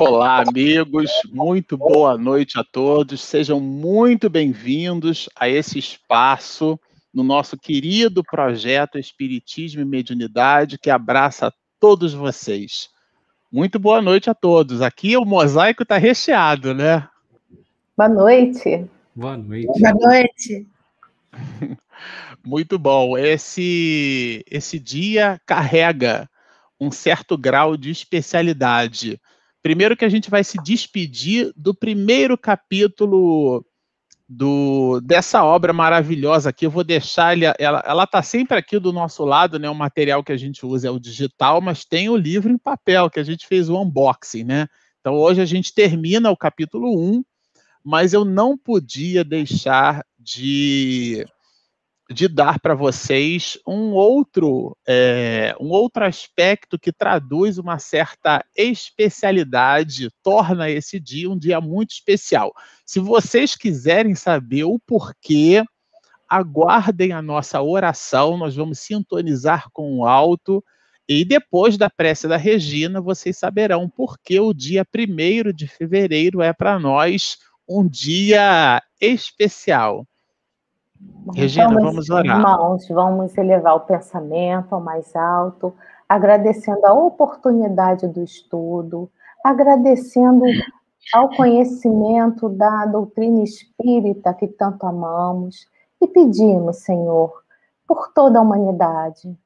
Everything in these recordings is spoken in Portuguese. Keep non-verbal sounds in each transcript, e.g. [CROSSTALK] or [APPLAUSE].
Olá, amigos, muito boa noite a todos. Sejam muito bem-vindos a esse espaço no nosso querido projeto Espiritismo e Mediunidade, que abraça todos vocês. Muito boa noite a todos. Aqui o mosaico está recheado, né? Boa noite. Boa noite. Boa noite. [LAUGHS] Muito bom. Esse, esse dia carrega um certo grau de especialidade Primeiro que a gente vai se despedir do primeiro capítulo do, dessa obra maravilhosa aqui. Eu vou deixar ela, ela está sempre aqui do nosso lado, né? O material que a gente usa é o digital, mas tem o livro em papel que a gente fez o unboxing, né? Então hoje a gente termina o capítulo 1, mas eu não podia deixar de de dar para vocês um outro, é, um outro aspecto que traduz uma certa especialidade, torna esse dia um dia muito especial. Se vocês quiserem saber o porquê, aguardem a nossa oração, nós vamos sintonizar com o alto. E depois da prece da Regina, vocês saberão por que o dia 1 de fevereiro é para nós um dia especial. Regina, vamos, vamos orar. Irmãos, vamos elevar o pensamento ao mais alto, agradecendo a oportunidade do estudo, agradecendo ao conhecimento da doutrina espírita que tanto amamos e pedimos, Senhor, por toda a humanidade,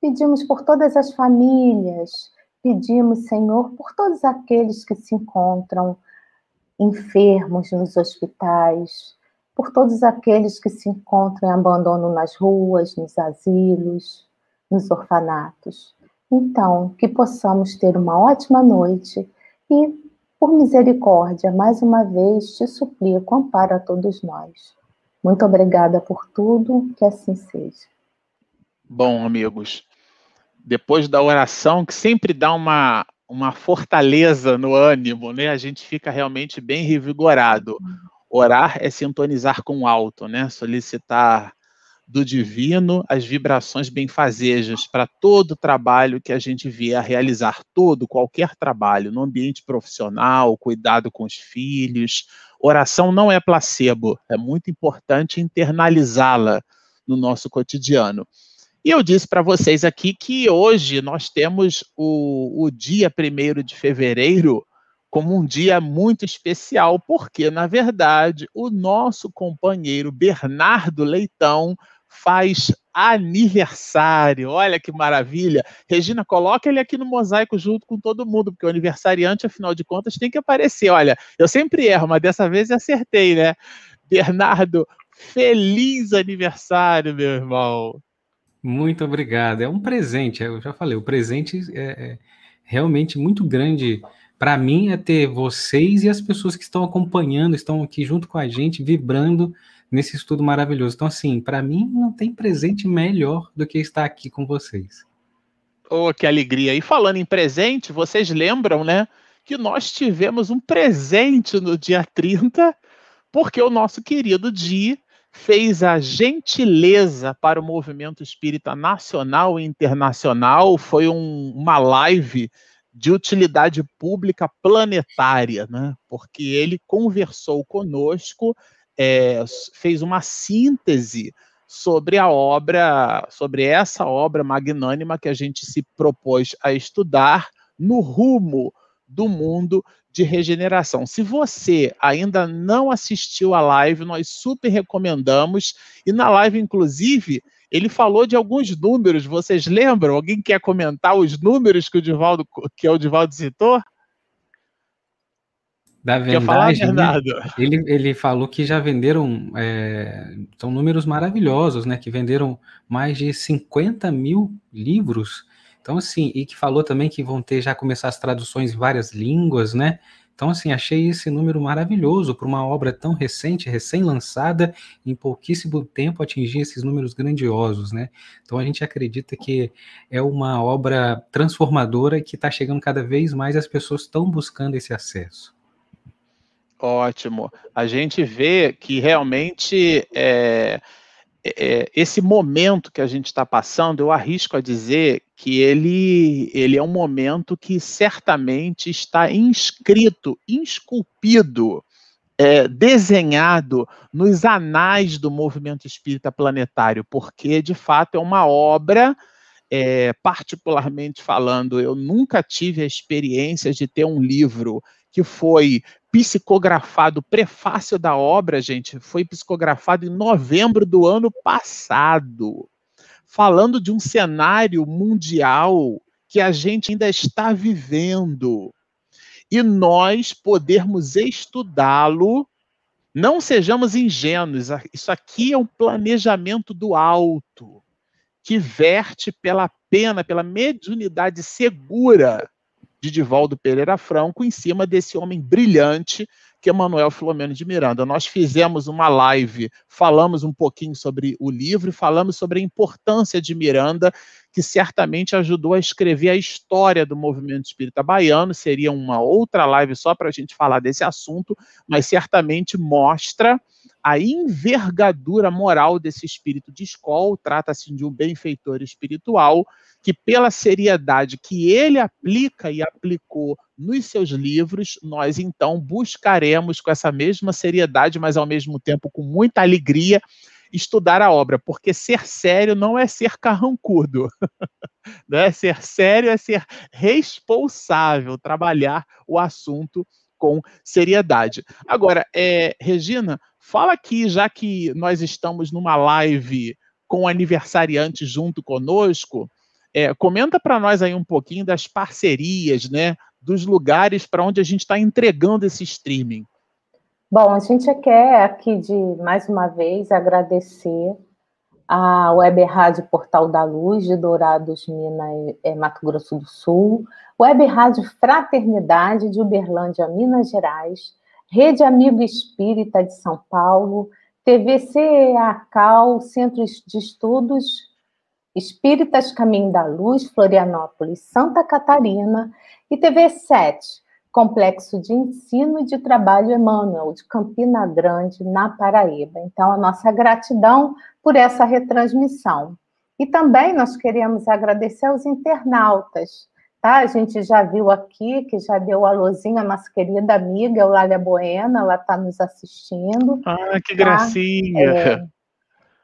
pedimos por todas as famílias, pedimos, Senhor, por todos aqueles que se encontram enfermos nos hospitais, por todos aqueles que se encontram em abandono nas ruas, nos asilos, nos orfanatos. Então, que possamos ter uma ótima noite e, por misericórdia, mais uma vez te suplico, amparo a todos nós. Muito obrigada por tudo, que assim seja. Bom, amigos, depois da oração, que sempre dá uma, uma fortaleza no ânimo, né? A gente fica realmente bem revigorado. Orar é sintonizar com o alto, né? Solicitar do divino as vibrações benfazejas para todo o trabalho que a gente vier a realizar, todo, qualquer trabalho, no ambiente profissional, cuidado com os filhos. Oração não é placebo, é muito importante internalizá-la no nosso cotidiano. E eu disse para vocês aqui que hoje nós temos o, o dia 1 de fevereiro como um dia muito especial, porque, na verdade, o nosso companheiro Bernardo Leitão faz aniversário. Olha que maravilha. Regina, coloca ele aqui no mosaico junto com todo mundo, porque o aniversariante, afinal de contas, tem que aparecer. Olha, eu sempre erro, mas dessa vez acertei, né? Bernardo, feliz aniversário, meu irmão. Muito obrigado. É um presente, eu já falei, o presente é, é realmente muito grande para mim é ter vocês e as pessoas que estão acompanhando, estão aqui junto com a gente, vibrando nesse estudo maravilhoso. Então, assim, para mim não tem presente melhor do que estar aqui com vocês. Oh, que alegria! E falando em presente, vocês lembram, né, que nós tivemos um presente no dia 30, porque o nosso querido Di fez a gentileza para o movimento espírita nacional e internacional. Foi um, uma live de utilidade pública planetária, né? porque ele conversou conosco, é, fez uma síntese sobre a obra, sobre essa obra magnânima que a gente se propôs a estudar no rumo do mundo de regeneração. Se você ainda não assistiu a live, nós super recomendamos. E na live, inclusive, ele falou de alguns números, vocês lembram? Alguém quer comentar os números que o Divaldo, que o Divaldo citou? Da vendagem, né? ele, ele falou que já venderam, é, são números maravilhosos, né? Que venderam mais de 50 mil livros. Então, assim, e que falou também que vão ter já começar as traduções em várias línguas, né? Então, assim, achei esse número maravilhoso para uma obra tão recente, recém-lançada, em pouquíssimo tempo atingir esses números grandiosos, né? Então, a gente acredita que é uma obra transformadora que está chegando cada vez mais as pessoas estão buscando esse acesso. Ótimo. A gente vê que realmente é, é, esse momento que a gente está passando, eu arrisco a dizer que ele, ele é um momento que certamente está inscrito, esculpido, é, desenhado nos anais do movimento espírita planetário, porque de fato é uma obra. É, particularmente falando, eu nunca tive a experiência de ter um livro que foi psicografado, o prefácio da obra, gente, foi psicografado em novembro do ano passado, falando de um cenário mundial que a gente ainda está vivendo. E nós podermos estudá-lo, não sejamos ingênuos, isso aqui é um planejamento do alto, que verte pela pena, pela mediunidade segura de Divaldo Pereira Franco em cima desse homem brilhante que é Manuel Filomeno de Miranda. Nós fizemos uma live, falamos um pouquinho sobre o livro falamos sobre a importância de Miranda, que certamente ajudou a escrever a história do movimento espírita baiano. Seria uma outra live só para a gente falar desse assunto, mas certamente mostra a envergadura moral desse espírito de escola. Trata-se de um benfeitor espiritual que, pela seriedade que ele aplica e aplicou nos seus livros, nós então buscaremos com essa mesma seriedade, mas ao mesmo tempo com muita alegria, estudar a obra, porque ser sério não é ser carrancudo. [LAUGHS] né? Ser sério é ser responsável, trabalhar o assunto com seriedade. Agora, é, Regina, fala aqui, já que nós estamos numa live com aniversariante junto conosco, é, comenta para nós aí um pouquinho das parcerias, né, dos lugares para onde a gente está entregando esse streaming. Bom, a gente quer aqui de mais uma vez agradecer a Web Rádio Portal da Luz de Dourados, Minas, é, Mato Grosso do Sul, Web Rádio Fraternidade de Uberlândia, Minas Gerais, Rede Amigo Espírita de São Paulo, TVC ACAL, Centro de Estudos Espíritas Caminho da Luz, Florianópolis, Santa Catarina, e TV 7, Complexo de Ensino e de Trabalho Emmanuel, de Campina Grande, na Paraíba. Então, a nossa gratidão por essa retransmissão. E também nós queremos agradecer aos internautas, tá? A gente já viu aqui, que já deu a luzinha, a nossa querida amiga Eulália Boena, ela está nos assistindo. Ah, que tá? gracinha! É,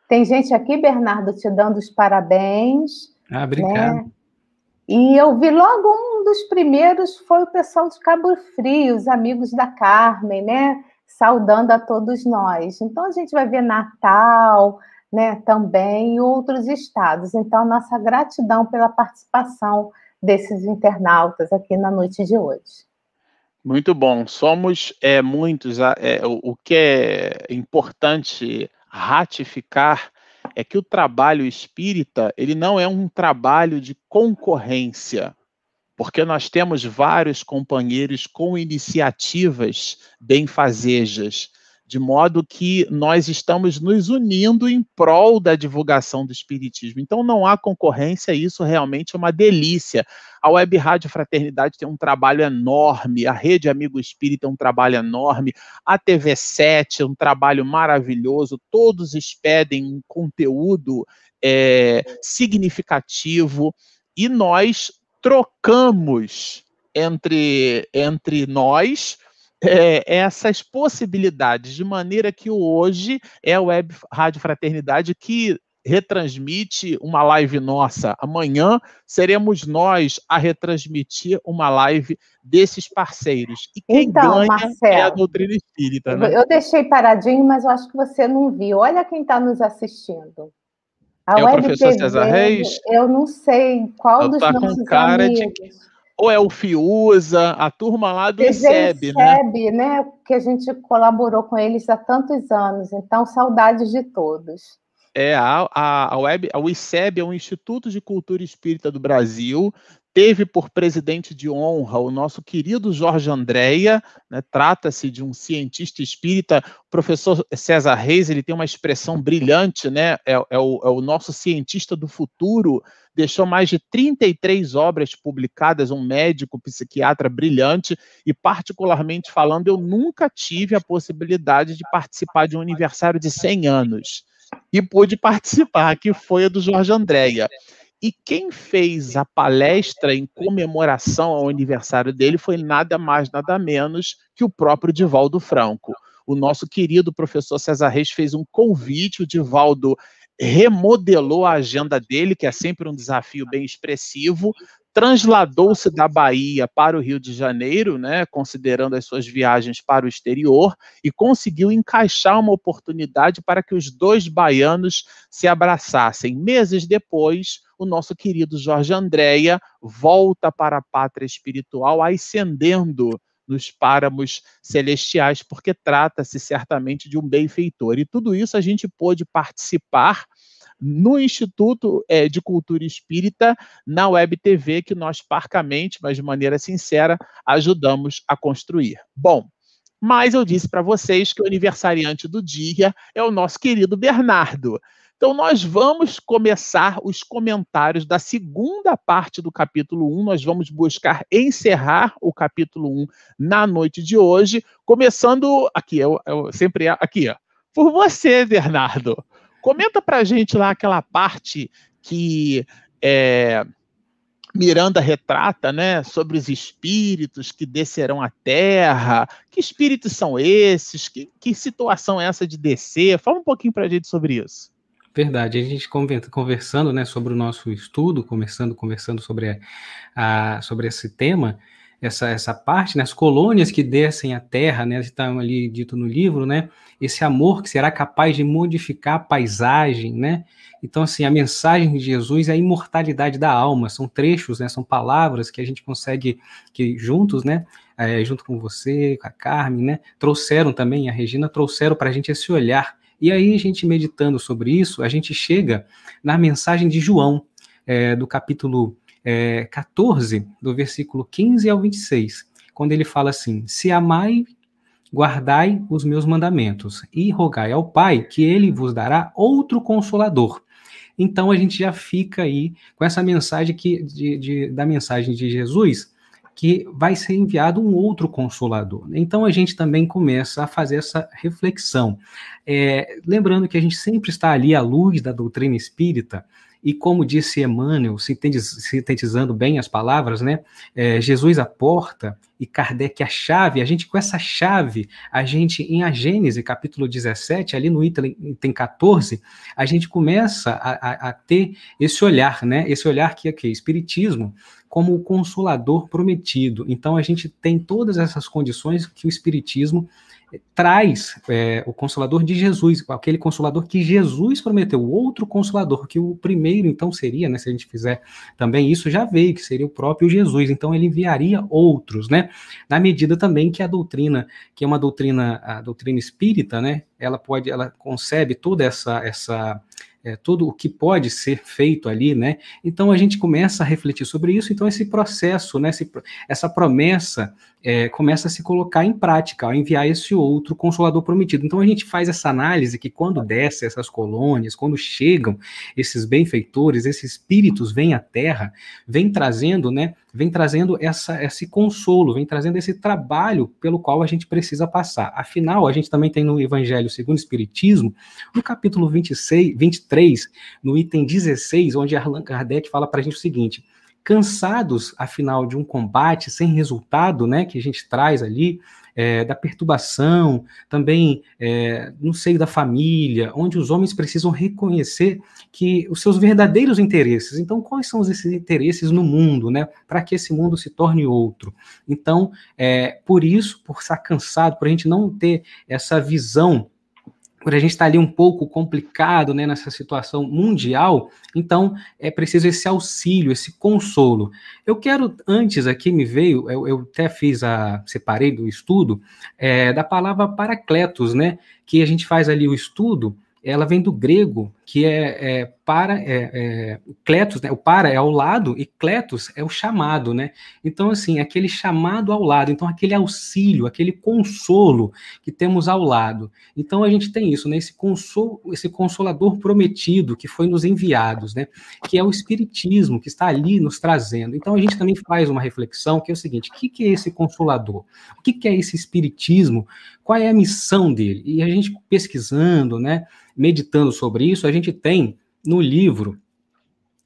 tem gente aqui, Bernardo, te dando os parabéns. Ah, obrigado. Né? E eu vi logo um dos primeiros foi o pessoal de Cabo Frio, os amigos da Carmen, né? Saudando a todos nós. Então a gente vai ver Natal, né? Também e outros estados. Então nossa gratidão pela participação desses internautas aqui na noite de hoje. Muito bom. Somos é, muitos. É, o, o que é importante ratificar é que o trabalho espírita, ele não é um trabalho de concorrência, porque nós temos vários companheiros com iniciativas benfazejas, de modo que nós estamos nos unindo em prol da divulgação do Espiritismo. Então não há concorrência, isso realmente é uma delícia. A Web Rádio Fraternidade tem um trabalho enorme, a Rede Amigo Espírita é um trabalho enorme, a TV7 é um trabalho maravilhoso, todos expedem um conteúdo é, significativo e nós trocamos entre, entre nós é, essas possibilidades, de maneira que hoje é a Web Rádio Fraternidade que retransmite uma live nossa. Amanhã seremos nós a retransmitir uma live desses parceiros. E quem então, ganha Marcelo, é a doutrina espírita. Né? Eu deixei paradinho, mas eu acho que você não viu. Olha quem está nos assistindo. A é o professor TV, César Reis? Eu não sei qual Ela dos tá nossos com cara amigos. De ou é o Fiuza, a turma lá do ICEB, né? ICEB, né? Que a gente colaborou com eles há tantos anos, então saudades de todos. É, a, a, a, web, a ICEB é o Instituto de Cultura Espírita do Brasil, teve por presidente de honra o nosso querido Jorge Andréia, né, trata-se de um cientista espírita, o professor César Reis, ele tem uma expressão brilhante, né, é, é, o, é o nosso cientista do futuro, deixou mais de 33 obras publicadas, um médico psiquiatra brilhante, e particularmente falando, eu nunca tive a possibilidade de participar de um aniversário de 100 anos. E pude participar, que foi a do Jorge Andréia. E quem fez a palestra em comemoração ao aniversário dele foi nada mais, nada menos que o próprio Divaldo Franco. O nosso querido professor César Reis fez um convite, o Divaldo remodelou a agenda dele, que é sempre um desafio bem expressivo, transladou-se da Bahia para o Rio de Janeiro, né, considerando as suas viagens para o exterior, e conseguiu encaixar uma oportunidade para que os dois baianos se abraçassem. Meses depois, o nosso querido Jorge Andréia volta para a pátria espiritual, ascendendo nos páramos celestiais, porque trata-se certamente de um benfeitor. E tudo isso a gente pôde participar no Instituto é, de Cultura Espírita, na Web TV, que nós parcamente, mas de maneira sincera, ajudamos a construir. Bom, mas eu disse para vocês que o aniversariante do dia é o nosso querido Bernardo. Então, nós vamos começar os comentários da segunda parte do capítulo 1. Nós vamos buscar encerrar o capítulo 1 na noite de hoje, começando aqui, eu, eu sempre aqui, ó, por você, Bernardo. Comenta pra gente lá aquela parte que é, Miranda retrata, né, sobre os espíritos que descerão à terra. Que espíritos são esses? Que, que situação é essa de descer? Fala um pouquinho para a gente sobre isso. Verdade, a gente conversando, né, sobre o nosso estudo, começando conversando sobre, a, sobre esse tema, essa, essa parte, né, as colônias que descem à terra, né, está ali dito no livro, né, esse amor que será capaz de modificar a paisagem, né, então, assim, a mensagem de Jesus é a imortalidade da alma, são trechos, né, são palavras que a gente consegue, que juntos, né, é, junto com você, com a Carmen, né, trouxeram também, a Regina, trouxeram para a gente esse olhar, e aí a gente meditando sobre isso, a gente chega na mensagem de João, é, do capítulo é, 14, do versículo 15 ao 26, quando ele fala assim: Se amai, guardai os meus mandamentos, e rogai ao Pai que ele vos dará outro consolador. Então a gente já fica aí com essa mensagem que, de, de, da mensagem de Jesus, que vai ser enviado um outro consolador. Então a gente também começa a fazer essa reflexão. É, lembrando que a gente sempre está ali à luz da doutrina espírita, e como disse Emmanuel, sintetizando bem as palavras, né? É, Jesus a porta e Kardec a chave. A gente, com essa chave, a gente, em a Gênese, capítulo 17, ali no item, item 14, a gente começa a, a, a ter esse olhar, né? Esse olhar que é que Espiritismo como o consolador prometido. Então a gente tem todas essas condições que o Espiritismo traz é, o consolador de Jesus, aquele consolador que Jesus prometeu, o outro consolador, que o primeiro então seria, né, se a gente fizer também isso, já veio, que seria o próprio Jesus, então ele enviaria outros, né, na medida também que a doutrina, que é uma doutrina, a doutrina espírita, né, ela pode, ela concebe toda essa, essa é, tudo o que pode ser feito ali, né? Então a gente começa a refletir sobre isso, então esse processo, né, esse, essa promessa é, começa a se colocar em prática, ao enviar esse outro consolador prometido. Então a gente faz essa análise que quando desce essas colônias, quando chegam esses benfeitores, esses espíritos vêm à Terra, vem trazendo, né, vem trazendo essa, esse consolo, vem trazendo esse trabalho pelo qual a gente precisa passar. Afinal, a gente também tem no Evangelho segundo o Espiritismo, no capítulo 26, 23, no item 16, onde Allan Kardec fala para a gente o seguinte: cansados, afinal, de um combate sem resultado, né, que a gente traz ali, é, da perturbação, também é, no seio da família, onde os homens precisam reconhecer que os seus verdadeiros interesses. Então, quais são esses interesses no mundo, né? Para que esse mundo se torne outro. Então, é, por isso, por estar cansado, por a gente não ter essa visão por a gente estar tá ali um pouco complicado né, nessa situação mundial, então é preciso esse auxílio, esse consolo. Eu quero, antes aqui me veio, eu, eu até fiz a, separei do estudo, é, da palavra paracletos, né, que a gente faz ali o estudo, ela vem do grego, que é, é para, é, é, kletos, né? O para é ao lado e kletos é o chamado, né? Então, assim, aquele chamado ao lado, então aquele auxílio, aquele consolo que temos ao lado. Então a gente tem isso, né? Esse, consolo, esse consolador prometido que foi nos enviados, né? Que é o Espiritismo que está ali nos trazendo. Então a gente também faz uma reflexão que é o seguinte: o que, que é esse consolador? O que, que é esse Espiritismo qual é a missão dele. E a gente pesquisando, né, meditando sobre isso, a gente tem no livro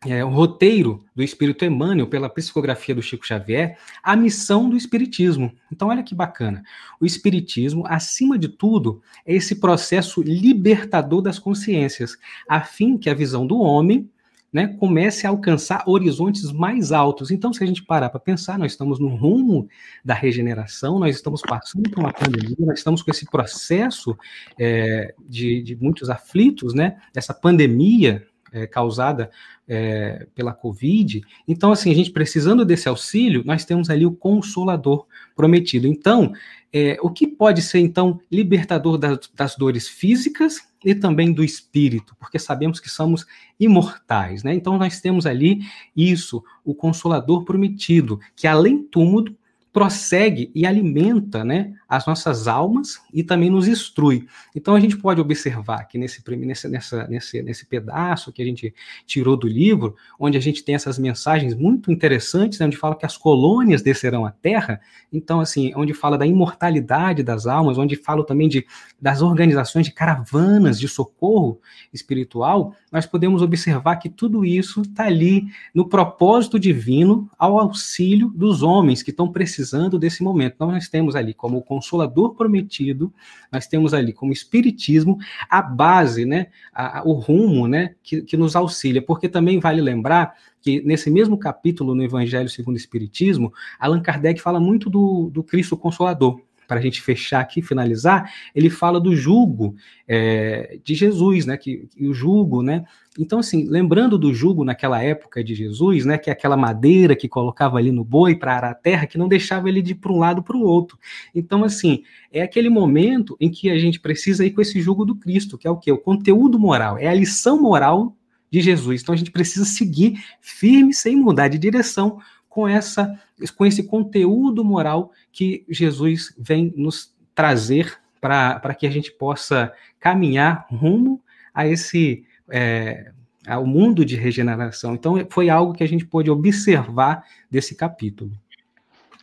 é, o roteiro do Espírito Emmanuel pela psicografia do Chico Xavier, a missão do Espiritismo. Então, olha que bacana. O Espiritismo, acima de tudo, é esse processo libertador das consciências, a fim que a visão do homem né, comece a alcançar horizontes mais altos. Então, se a gente parar para pensar, nós estamos no rumo da regeneração, nós estamos passando por uma pandemia, nós estamos com esse processo é, de, de muitos aflitos, né, essa pandemia é, causada é, pela Covid. Então, assim, a gente precisando desse auxílio, nós temos ali o consolador prometido. Então, é, o que pode ser, então, libertador das, das dores físicas e também do espírito, porque sabemos que somos imortais, né? Então, nós temos ali isso, o consolador prometido, que além túmulo prossegue e alimenta né, as nossas almas e também nos instrui. Então a gente pode observar que nesse, nesse, nessa, nesse, nesse pedaço que a gente tirou do livro, onde a gente tem essas mensagens muito interessantes, né, onde fala que as colônias descerão à terra, então assim, onde fala da imortalidade das almas, onde fala também de, das organizações de caravanas de socorro espiritual, nós podemos observar que tudo isso está ali no propósito divino ao auxílio dos homens que estão precisando desse momento. Então, nós temos ali como o consolador prometido, nós temos ali como espiritismo a base, né, a, o rumo, né, que, que nos auxilia, porque também vale lembrar que nesse mesmo capítulo no Evangelho segundo o Espiritismo, Allan Kardec fala muito do, do Cristo Consolador para a gente fechar aqui, finalizar, ele fala do jugo é, de Jesus, né? Que, que, o jugo, né? Então, assim, lembrando do jugo naquela época de Jesus, né? Que é aquela madeira que colocava ali no boi para arar a terra, que não deixava ele de para um lado para o outro. Então, assim, é aquele momento em que a gente precisa ir com esse jugo do Cristo, que é o quê? O conteúdo moral, é a lição moral de Jesus. Então a gente precisa seguir firme sem mudar de direção com essa com esse conteúdo moral que Jesus vem nos trazer para que a gente possa caminhar rumo a esse é, ao mundo de regeneração. Então foi algo que a gente pôde observar desse capítulo.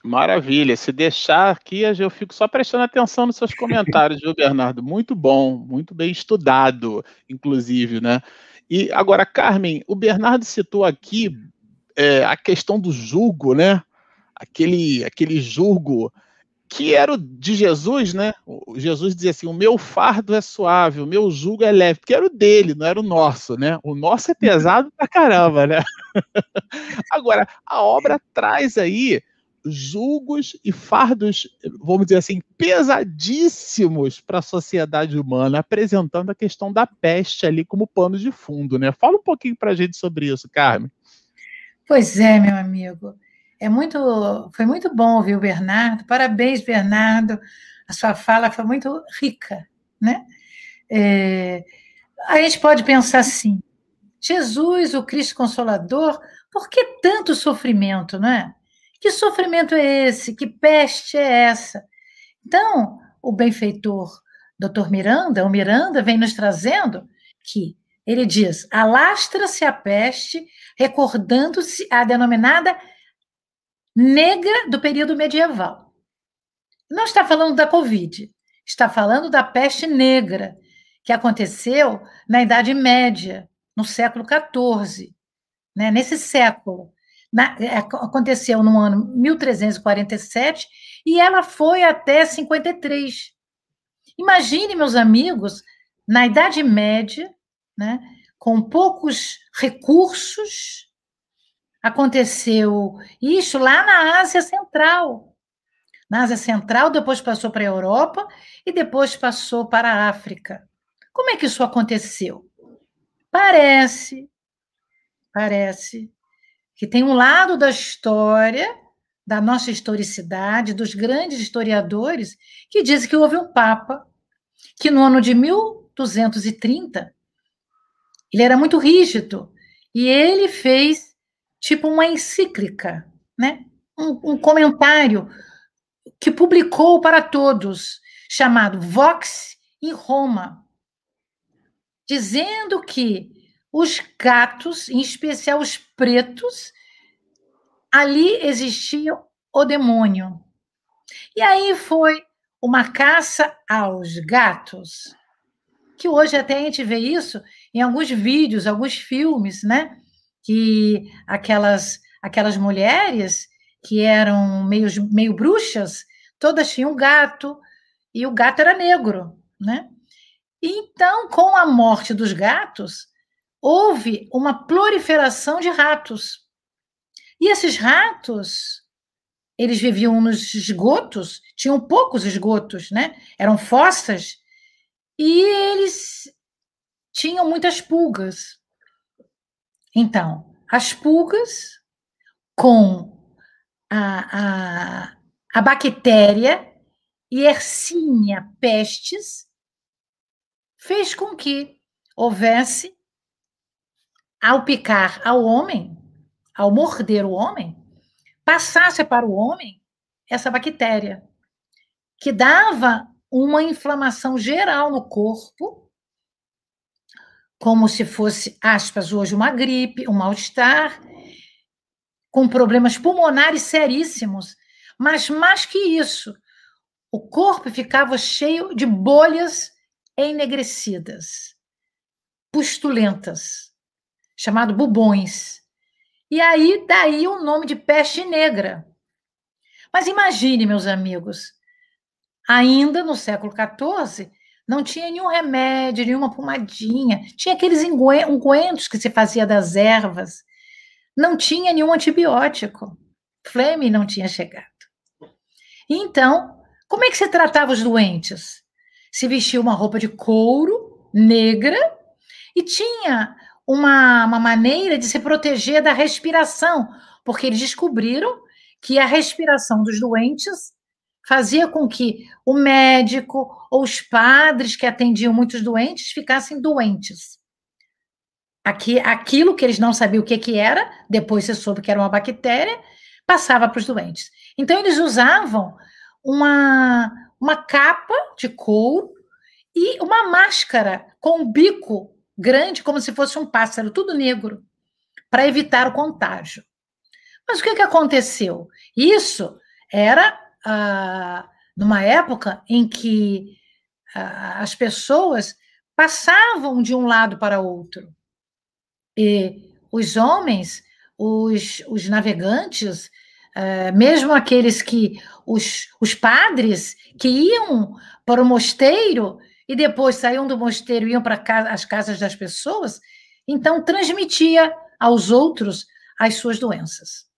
Maravilha. Se deixar aqui, eu fico só prestando atenção nos seus comentários, viu, Bernardo? Muito bom, muito bem estudado, inclusive, né? E agora, Carmen, o Bernardo citou aqui é, a questão do julgo, né? Aquele, aquele julgo que era o de Jesus, né? O Jesus dizia assim: o meu fardo é suave, o meu jugo é leve, porque era o dele, não era o nosso, né? O nosso é pesado pra caramba, né? [LAUGHS] Agora, a obra traz aí julgos e fardos, vamos dizer assim, pesadíssimos para a sociedade humana, apresentando a questão da peste ali como pano de fundo, né? Fala um pouquinho para a gente sobre isso, Carmen. Pois é, meu amigo. É muito, foi muito bom ouvir o Bernardo. Parabéns, Bernardo. A sua fala foi muito rica, né? É, a gente pode pensar assim: Jesus, o Cristo Consolador, por que tanto sofrimento, não é? Que sofrimento é esse? Que peste é essa? Então, o benfeitor Dr. Miranda, o Miranda, vem nos trazendo que ele diz: alastra-se a peste, recordando-se a denominada negra do período medieval. Não está falando da Covid, está falando da peste negra, que aconteceu na Idade Média, no século XIV. Né? Nesse século. Na, é, aconteceu no ano 1347 e ela foi até 53. Imagine, meus amigos, na Idade Média, né, com poucos recursos. Aconteceu isso lá na Ásia Central. Na Ásia Central, depois passou para a Europa e depois passou para a África. Como é que isso aconteceu? Parece, parece que tem um lado da história, da nossa historicidade, dos grandes historiadores, que dizem que houve um Papa que no ano de 1230 ele era muito rígido. E ele fez tipo uma encíclica, né? Um, um, comentário que publicou para todos, chamado Vox em Roma, dizendo que os gatos, em especial os pretos, ali existia o demônio. E aí foi uma caça aos gatos, que hoje até a gente vê isso em alguns vídeos, alguns filmes, né? Que aquelas, aquelas mulheres que eram meio, meio bruxas, todas tinham gato, e o gato era negro, né? Então, com a morte dos gatos, houve uma proliferação de ratos. E esses ratos, eles viviam nos esgotos, tinham poucos esgotos, né? Eram fossas, e eles tinham muitas pulgas. Então, as pulgas com a, a, a bactéria Yersinia pestis fez com que houvesse, ao picar ao homem, ao morder o homem, passasse para o homem essa bactéria, que dava uma inflamação geral no corpo, como se fosse, aspas, hoje uma gripe, um mal-estar, com problemas pulmonares seríssimos. Mas mais que isso, o corpo ficava cheio de bolhas enegrecidas, pustulentas, chamado bubões. E aí, daí o nome de peste negra. Mas imagine, meus amigos, ainda no século XIV, não tinha nenhum remédio, nenhuma pomadinha, tinha aqueles ungüentos que se fazia das ervas, não tinha nenhum antibiótico. Fleme não tinha chegado. Então, como é que se tratava os doentes? Se vestia uma roupa de couro negra e tinha uma, uma maneira de se proteger da respiração, porque eles descobriram que a respiração dos doentes fazia com que o médico ou os padres que atendiam muitos doentes ficassem doentes. Aqui, aquilo que eles não sabiam o que, que era, depois se soube que era uma bactéria, passava para os doentes. Então, eles usavam uma, uma capa de couro e uma máscara com um bico grande, como se fosse um pássaro, tudo negro, para evitar o contágio. Mas o que, que aconteceu? Isso era numa época em que as pessoas passavam de um lado para outro. E os homens, os, os navegantes, ah, mesmo aqueles que, os, os padres que iam para o mosteiro e depois saíam do mosteiro e iam para casa, as casas das pessoas, então transmitia aos outros as suas doenças.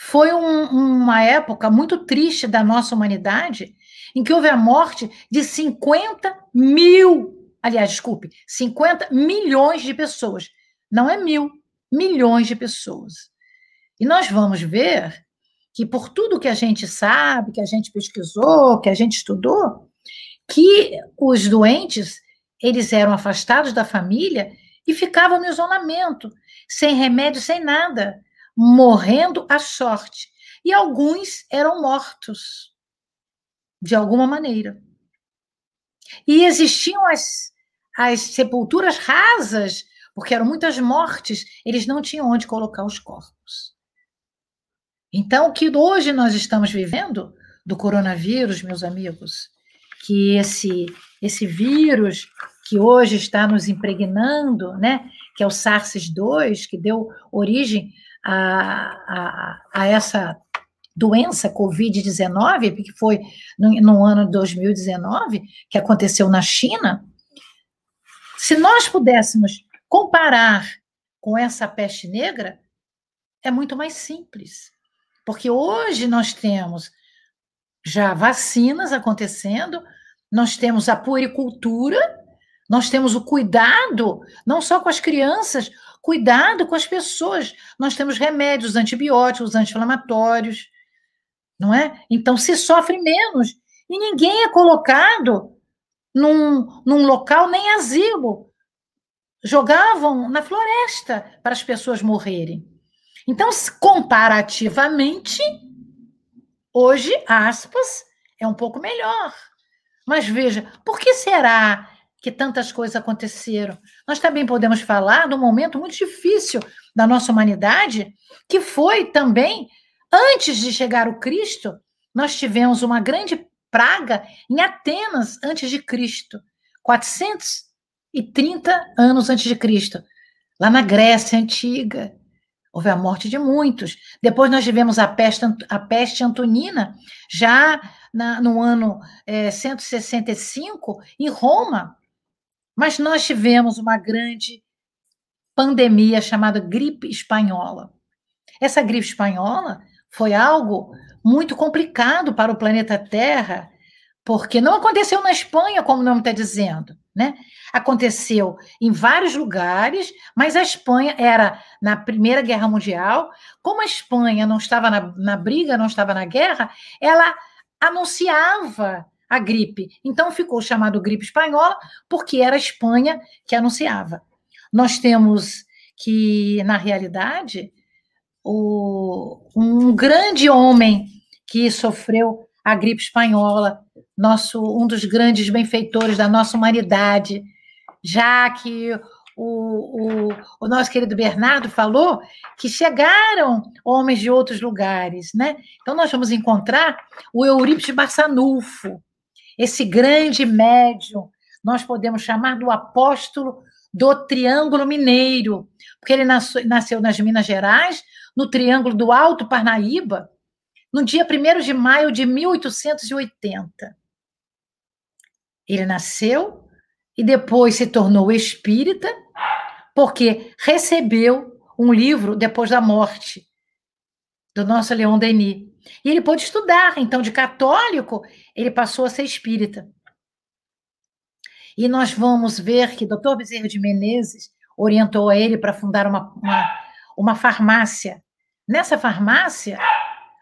Foi um, uma época muito triste da nossa humanidade, em que houve a morte de 50 mil, aliás, desculpe, 50 milhões de pessoas. Não é mil, milhões de pessoas. E nós vamos ver que, por tudo que a gente sabe, que a gente pesquisou, que a gente estudou, que os doentes eles eram afastados da família e ficavam no isolamento, sem remédio, sem nada morrendo à sorte. E alguns eram mortos, de alguma maneira. E existiam as, as sepulturas rasas, porque eram muitas mortes, eles não tinham onde colocar os corpos. Então, o que hoje nós estamos vivendo do coronavírus, meus amigos, que esse esse vírus que hoje está nos impregnando, né, que é o SARS-2, que deu origem a, a, essa doença Covid-19, que foi no, no ano de 2019, que aconteceu na China, se nós pudéssemos comparar com essa peste negra, é muito mais simples. Porque hoje nós temos já vacinas acontecendo, nós temos a puericultura, nós temos o cuidado, não só com as crianças, Cuidado com as pessoas. Nós temos remédios antibióticos, anti-inflamatórios, não é? Então se sofre menos. E ninguém é colocado num, num local nem asilo. Jogavam na floresta para as pessoas morrerem. Então, comparativamente, hoje, aspas, é um pouco melhor. Mas veja, por que será que tantas coisas aconteceram. Nós também podemos falar um momento muito difícil da nossa humanidade, que foi também, antes de chegar o Cristo, nós tivemos uma grande praga em Atenas antes de Cristo, 430 anos antes de Cristo, lá na Grécia antiga. Houve a morte de muitos. Depois nós tivemos a peste, a peste antonina, já na, no ano é, 165, em Roma. Mas nós tivemos uma grande pandemia chamada gripe espanhola. Essa gripe espanhola foi algo muito complicado para o planeta Terra, porque não aconteceu na Espanha, como o nome está dizendo, né? Aconteceu em vários lugares, mas a Espanha era na Primeira Guerra Mundial. Como a Espanha não estava na, na briga, não estava na guerra, ela anunciava a gripe. Então ficou chamado gripe espanhola, porque era a Espanha que anunciava. Nós temos que, na realidade, o, um grande homem que sofreu a gripe espanhola, nosso um dos grandes benfeitores da nossa humanidade, já que o, o, o, nosso querido Bernardo falou que chegaram homens de outros lugares, né? Então nós vamos encontrar o Eurípides Barçanufo, esse grande médium, nós podemos chamar do apóstolo do Triângulo Mineiro, porque ele nasceu, nas Minas Gerais, no Triângulo do Alto Parnaíba, no dia 1 de maio de 1880. Ele nasceu e depois se tornou espírita, porque recebeu um livro depois da morte do nosso Leon Denis. E ele pôde estudar, então, de católico, ele passou a ser espírita. E nós vamos ver que Dr. Bezerra de Menezes orientou a ele para fundar uma, uma, uma farmácia. Nessa farmácia,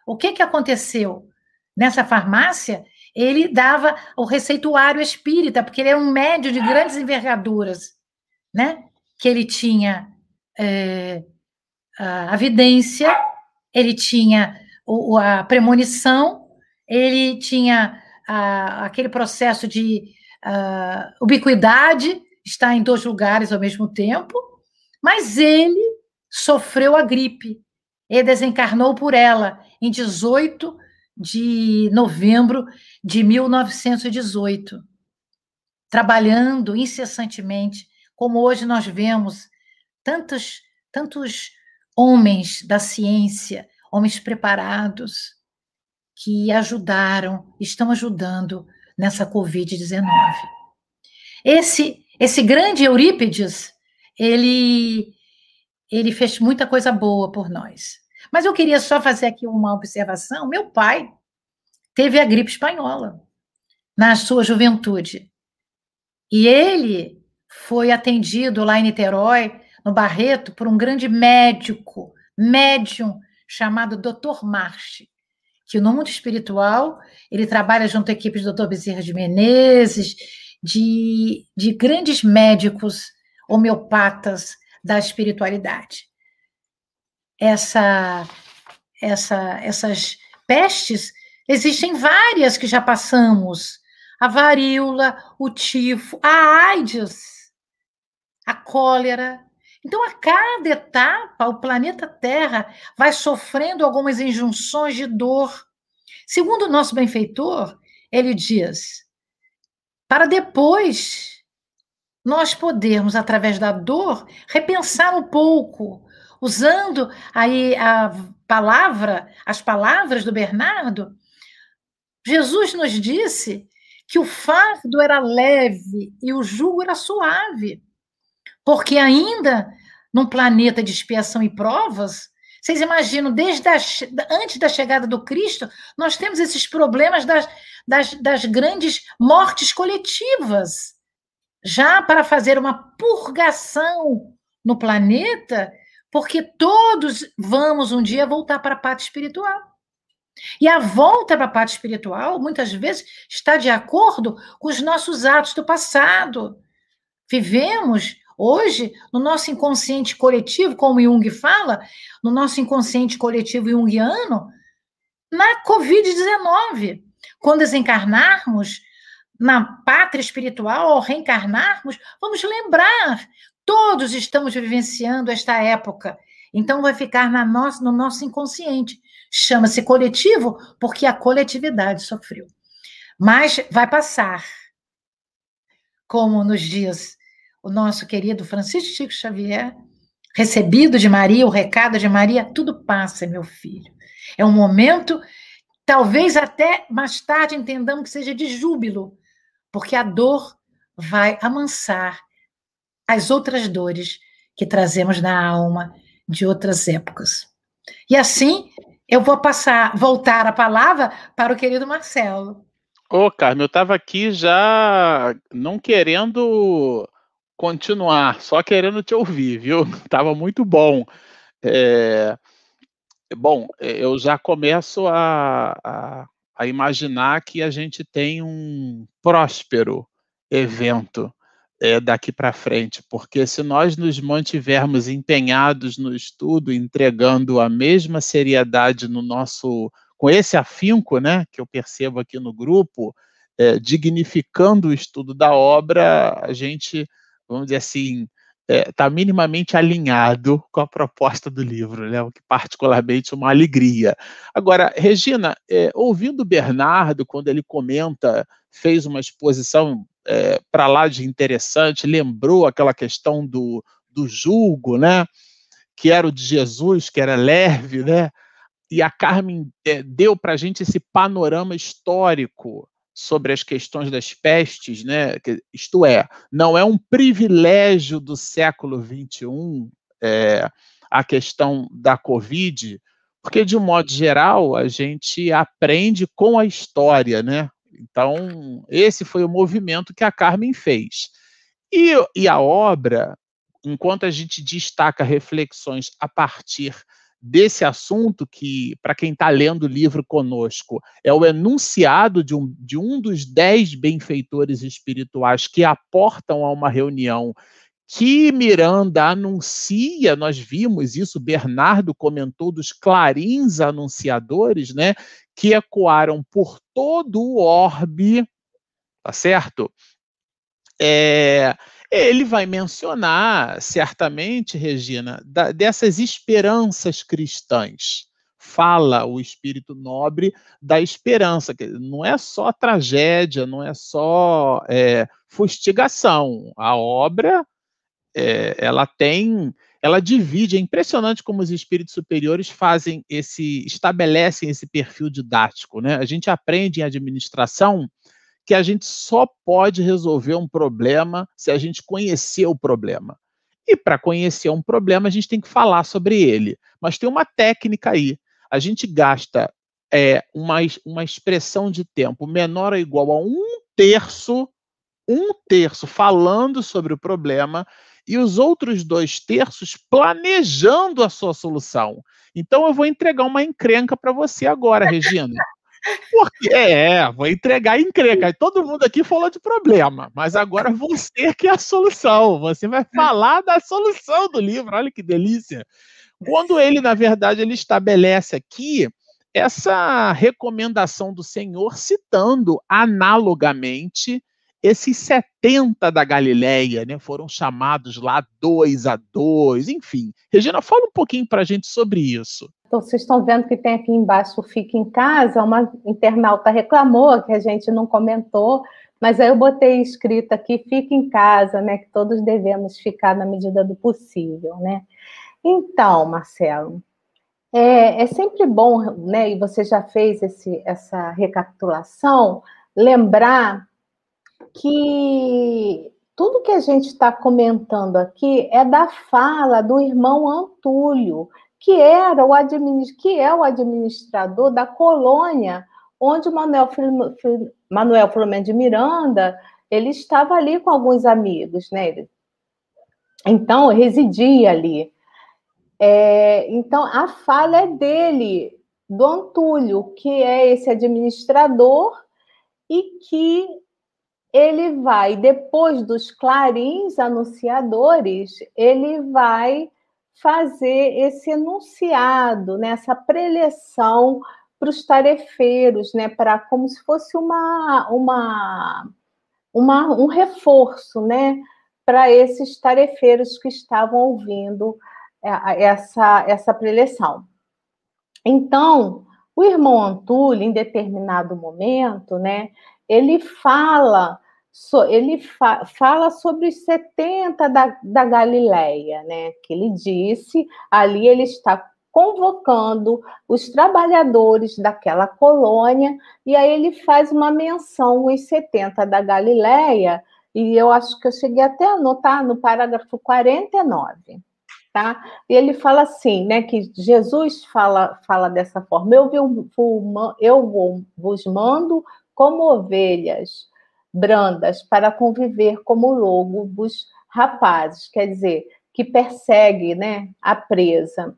o que, que aconteceu? Nessa farmácia, ele dava o receituário espírita, porque ele era um médio de grandes envergaduras, né? Que ele tinha é, a vidência, ele tinha o, a premonição, ele tinha a, aquele processo de a, ubiquidade, está em dois lugares ao mesmo tempo, mas ele sofreu a gripe. E desencarnou por ela em 18 de novembro de 1918, trabalhando incessantemente, como hoje nós vemos tantos, tantos homens da ciência, homens preparados, que ajudaram, estão ajudando nessa Covid-19. Esse, esse grande Eurípides, ele, ele fez muita coisa boa por nós. Mas eu queria só fazer aqui uma observação. Meu pai teve a gripe espanhola na sua juventude. E ele foi atendido lá em Niterói, no Barreto, por um grande médico, médium, chamado Dr. Marche, que no mundo espiritual ele trabalha junto à equipe do Dr. Bezerra de Menezes, de, de grandes médicos homeopatas da espiritualidade essa, essa, essas pestes, existem várias que já passamos. A varíola, o tifo, a AIDS, a cólera. Então, a cada etapa, o planeta Terra vai sofrendo algumas injunções de dor. Segundo o nosso benfeitor, ele diz: para depois nós podermos, através da dor, repensar um pouco usando aí a palavra, as palavras do Bernardo, Jesus nos disse que o fardo era leve e o jugo era suave. Porque ainda num planeta de expiação e provas, vocês imaginam, desde a, antes da chegada do Cristo, nós temos esses problemas das, das, das grandes mortes coletivas. Já para fazer uma purgação no planeta, porque todos vamos um dia voltar para a parte espiritual. E a volta para a parte espiritual, muitas vezes, está de acordo com os nossos atos do passado. Vivemos hoje no nosso inconsciente coletivo, como Jung fala, no nosso inconsciente coletivo junguiano, na Covid-19. Quando desencarnarmos na pátria espiritual, ao reencarnarmos, vamos lembrar Todos estamos vivenciando esta época. Então, vai ficar na nossa, no nosso inconsciente. Chama-se coletivo porque a coletividade sofreu. mas vai passar. Como nos dias o nosso querido Francisco Chico Xavier, recebido de Maria, o recado de Maria, tudo passa, meu filho. É um momento, talvez até mais tarde entendamos que seja de júbilo, porque a dor vai amansar as outras dores que trazemos na alma de outras épocas. E assim, eu vou passar, voltar a palavra para o querido Marcelo. Ô, Carmen, eu estava aqui já não querendo continuar, só querendo te ouvir, viu? [LAUGHS] Tava muito bom. É, bom, eu já começo a, a, a imaginar que a gente tem um próspero evento é, daqui para frente, porque se nós nos mantivermos empenhados no estudo, entregando a mesma seriedade no nosso, com esse afinco, né, que eu percebo aqui no grupo, é, dignificando o estudo da obra, a gente, vamos dizer assim, está é, tá minimamente alinhado com a proposta do livro, né? o que particularmente é uma alegria. Agora, Regina, é, ouvindo o Bernardo, quando ele comenta, fez uma exposição é, para lá de interessante, lembrou aquela questão do, do julgo, né? Que era o de Jesus, que era leve, né? E a Carmen é, deu para a gente esse panorama histórico sobre as questões das pestes, né? Isto é, não é um privilégio do século XXI é, a questão da Covid, porque de um modo geral a gente aprende com a história, né? Então, esse foi o movimento que a Carmen fez. E, e a obra, enquanto a gente destaca reflexões a partir desse assunto, que, para quem está lendo o livro conosco, é o enunciado de um, de um dos dez benfeitores espirituais que aportam a uma reunião que Miranda anuncia, nós vimos isso, Bernardo comentou dos clarins anunciadores, né, que ecoaram por todo o orbe, tá certo? É, ele vai mencionar, certamente, Regina, da, dessas esperanças cristãs. Fala o espírito nobre da esperança, que não é só tragédia, não é só é, fustigação. A obra é, ela tem, ela divide. É impressionante como os espíritos superiores fazem esse, estabelecem esse perfil didático, né? A gente aprende em administração que a gente só pode resolver um problema se a gente conhecer o problema. E para conhecer um problema, a gente tem que falar sobre ele. Mas tem uma técnica aí. A gente gasta é, uma, uma expressão de tempo menor ou igual a um terço, um terço falando sobre o problema e os outros dois terços planejando a sua solução. Então eu vou entregar uma encrenca para você agora, Regina. Porque é, vou entregar encrenca. Todo mundo aqui falou de problema, mas agora você que é a solução. Você vai falar da solução do livro. Olha que delícia. Quando ele, na verdade, ele estabelece aqui essa recomendação do Senhor citando analogamente esses 70 da Galileia, né, foram chamados lá dois a dois, enfim. Regina, fala um pouquinho para a gente sobre isso. Então, vocês estão vendo que tem aqui embaixo Fique em Casa, uma internauta reclamou que a gente não comentou, mas aí eu botei escrito aqui Fique em Casa, né, que todos devemos ficar na medida do possível, né. Então, Marcelo, é, é sempre bom, né, e você já fez esse, essa recapitulação, lembrar que tudo que a gente está comentando aqui é da fala do irmão Antúlio, que era o que é o administrador da colônia onde Manuel, Manuel Filomeno de Miranda ele estava ali com alguns amigos, né? Então residia ali. É, então a fala é dele, do Antúlio, que é esse administrador e que ele vai, depois dos clarins anunciadores, ele vai fazer esse enunciado, né, essa preleção para os tarefeiros, né, para como se fosse uma, uma, uma um reforço, né, para esses tarefeiros que estavam ouvindo é, essa, essa preleção. Então, o irmão Antúlio, em determinado momento, né, ele fala ele fa fala sobre os 70 da, da Galileia, né? Que ele disse, ali ele está convocando os trabalhadores daquela colônia, e aí ele faz uma menção os 70 da Galileia, e eu acho que eu cheguei até a anotar no parágrafo 49. Tá? E ele fala assim, né, que Jesus fala, fala dessa forma, eu, vou, eu vos mando como ovelhas, brandas para conviver como lobos rapazes, quer dizer, que persegue né, a presa.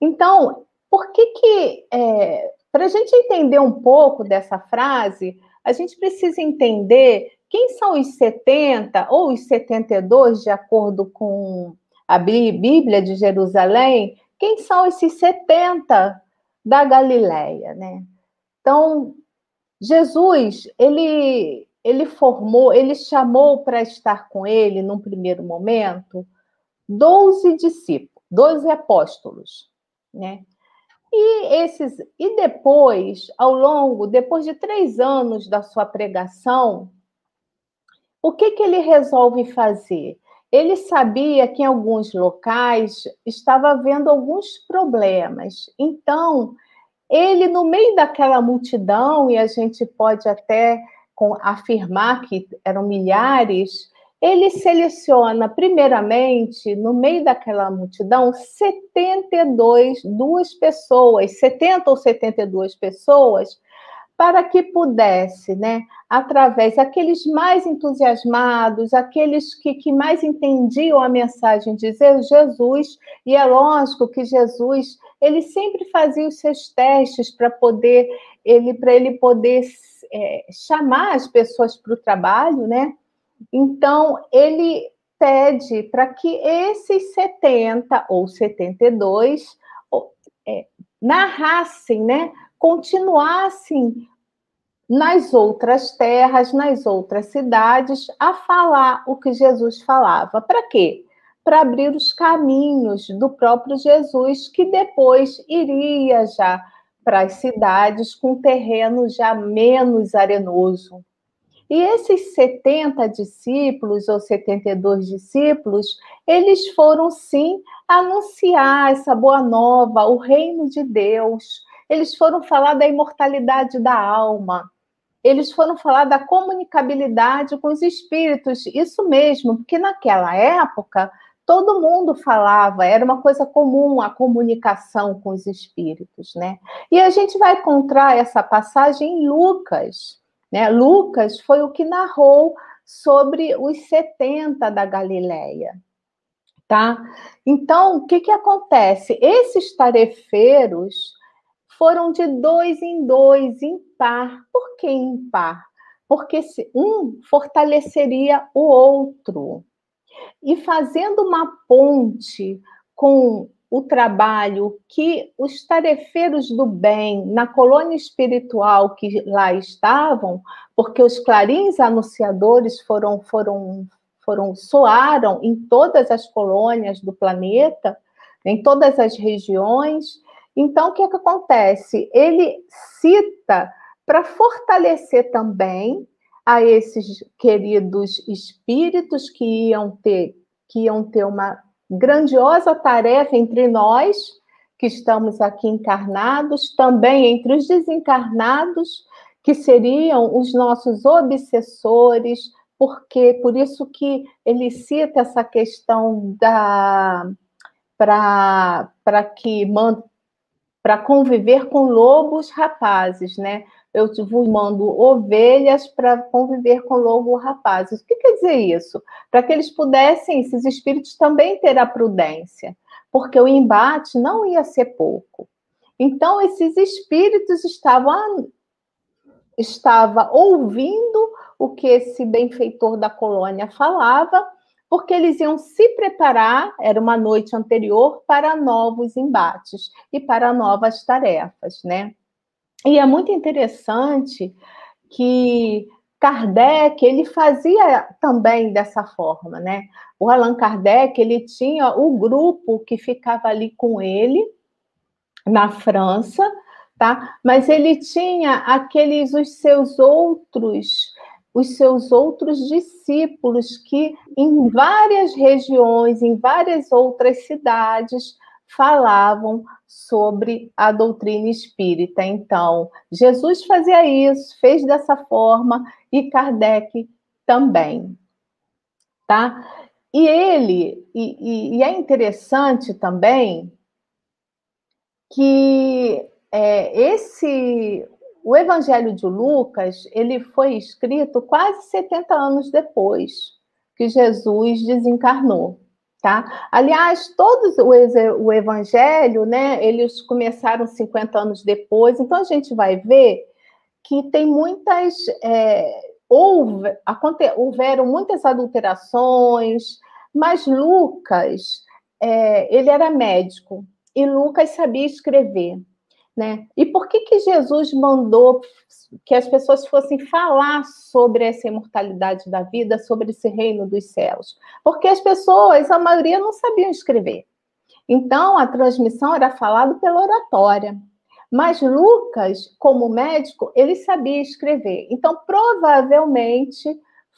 Então, por que que, é, para a gente entender um pouco dessa frase, a gente precisa entender quem são os 70 ou os 72, de acordo com a Bíblia de Jerusalém, quem são esses 70 da Galileia, né? Então, Jesus, ele ele formou, ele chamou para estar com ele, num primeiro momento, doze discípulos, doze apóstolos, né? E esses, e depois, ao longo, depois de três anos da sua pregação, o que que ele resolve fazer? Ele sabia que em alguns locais estava havendo alguns problemas. Então, ele no meio daquela multidão e a gente pode até com, afirmar que eram milhares, ele seleciona, primeiramente, no meio daquela multidão, 72 duas pessoas, 70 ou 72 pessoas, para que pudesse, né, através daqueles mais entusiasmados, aqueles que, que mais entendiam a mensagem de Jesus, e é lógico que Jesus, ele sempre fazia os seus testes para poder, ele para ele poder é, chamar as pessoas para o trabalho, né? Então, ele pede para que esses 70 ou 72 é, narrassem, né? Continuassem nas outras terras, nas outras cidades, a falar o que Jesus falava. Para quê? Para abrir os caminhos do próprio Jesus, que depois iria já para as cidades com terreno já menos arenoso. E esses 70 discípulos ou 72 discípulos, eles foram sim anunciar essa boa nova, o reino de Deus. Eles foram falar da imortalidade da alma. Eles foram falar da comunicabilidade com os espíritos. Isso mesmo, porque naquela época todo mundo falava, era uma coisa comum a comunicação com os espíritos, né? E a gente vai encontrar essa passagem em Lucas, né? Lucas foi o que narrou sobre os 70 da Galileia, tá? Então, o que que acontece? Esses tarefeiros foram de dois em dois, impar. Por que impar? Porque um fortaleceria o outro e fazendo uma ponte com o trabalho que os tarefeiros do bem na colônia espiritual que lá estavam, porque os clarins anunciadores foram foram foram soaram em todas as colônias do planeta, em todas as regiões. Então, o que, é que acontece? Ele cita para fortalecer também a esses queridos espíritos que iam ter que iam ter uma grandiosa tarefa entre nós que estamos aqui encarnados, também entre os desencarnados, que seriam os nossos obsessores, porque por isso que ele cita essa questão da para que para conviver com lobos rapazes, né? eu vos mando ovelhas para conviver com lobo rapazes. O que quer dizer isso? Para que eles pudessem, esses espíritos, também ter a prudência, porque o embate não ia ser pouco. Então, esses espíritos estavam estava ouvindo o que esse benfeitor da colônia falava, porque eles iam se preparar, era uma noite anterior, para novos embates e para novas tarefas, né? E é muito interessante que Kardec, ele fazia também dessa forma, né? O Allan Kardec, ele tinha o grupo que ficava ali com ele na França, tá? Mas ele tinha aqueles os seus outros os seus outros discípulos que em várias regiões, em várias outras cidades falavam sobre a doutrina espírita. Então, Jesus fazia isso, fez dessa forma e Kardec também, tá? E ele, e, e é interessante também que é, esse o Evangelho de Lucas ele foi escrito quase 70 anos depois que Jesus desencarnou, tá? Aliás, todos o, Evangelho, né? Eles começaram 50 anos depois, então a gente vai ver que tem muitas é, houve, houveram muitas adulterações, mas Lucas é, ele era médico e Lucas sabia escrever. Né? E por que, que Jesus mandou que as pessoas fossem falar sobre essa imortalidade da vida, sobre esse reino dos céus? Porque as pessoas, a maioria, não sabiam escrever. Então, a transmissão era falada pela oratória. Mas Lucas, como médico, ele sabia escrever. Então, provavelmente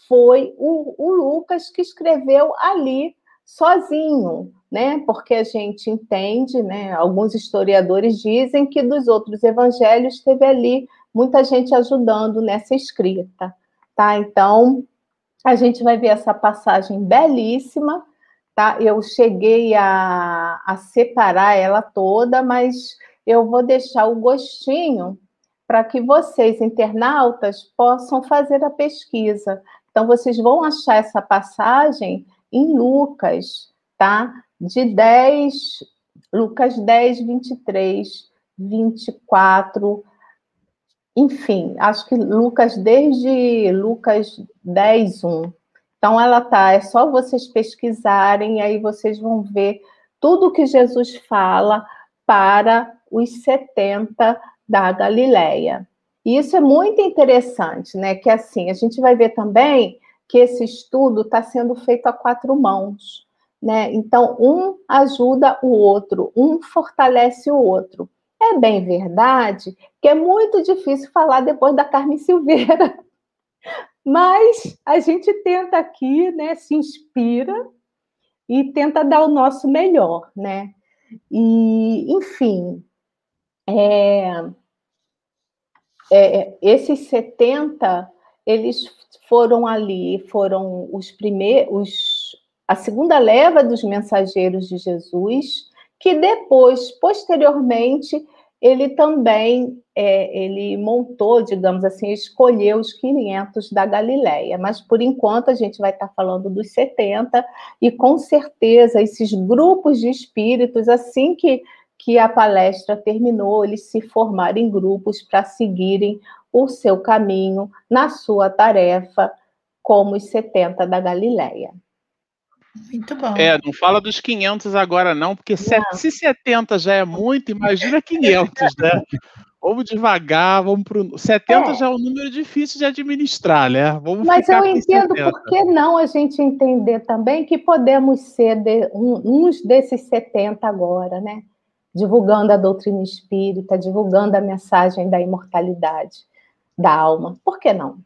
foi o, o Lucas que escreveu ali sozinho, né? Porque a gente entende, né? Alguns historiadores dizem que dos outros evangelhos teve ali muita gente ajudando nessa escrita, tá? Então, a gente vai ver essa passagem belíssima, tá? Eu cheguei a, a separar ela toda, mas eu vou deixar o gostinho para que vocês, internautas, possam fazer a pesquisa. Então, vocês vão achar essa passagem em Lucas, tá? De 10, Lucas 10, 23, 24, enfim, acho que Lucas, desde Lucas 10, 1. Então, ela tá, é só vocês pesquisarem, aí vocês vão ver tudo que Jesus fala para os 70 da Galileia. E isso é muito interessante, né? Que assim, a gente vai ver também que esse estudo está sendo feito a quatro mãos. Né? Então, um ajuda o outro, um fortalece o outro. É bem verdade que é muito difícil falar depois da Carmen Silveira, [LAUGHS] mas a gente tenta aqui, né, se inspira e tenta dar o nosso melhor, né? E, enfim, é, é, esses 70 eles foram ali, foram os primeiros, a segunda leva dos mensageiros de Jesus, que depois, posteriormente, ele também é, ele montou, digamos assim, escolheu os 500 da Galileia, mas por enquanto a gente vai estar falando dos 70 e com certeza esses grupos de espíritos, assim que que a palestra terminou, eles se formaram em grupos para seguirem o seu caminho na sua tarefa como os 70 da Galileia. Muito bom. É, não fala dos 500 agora não, porque não. se 70 já é muito, imagina 500, né? [LAUGHS] Vamos devagar, vamos para o. 70 é. já é um número difícil de administrar, né? Vamos Mas eu entendo por que não a gente entender também que podemos ser de, um, uns desses 70 agora, né? Divulgando a doutrina espírita, divulgando a mensagem da imortalidade da alma. Por que não?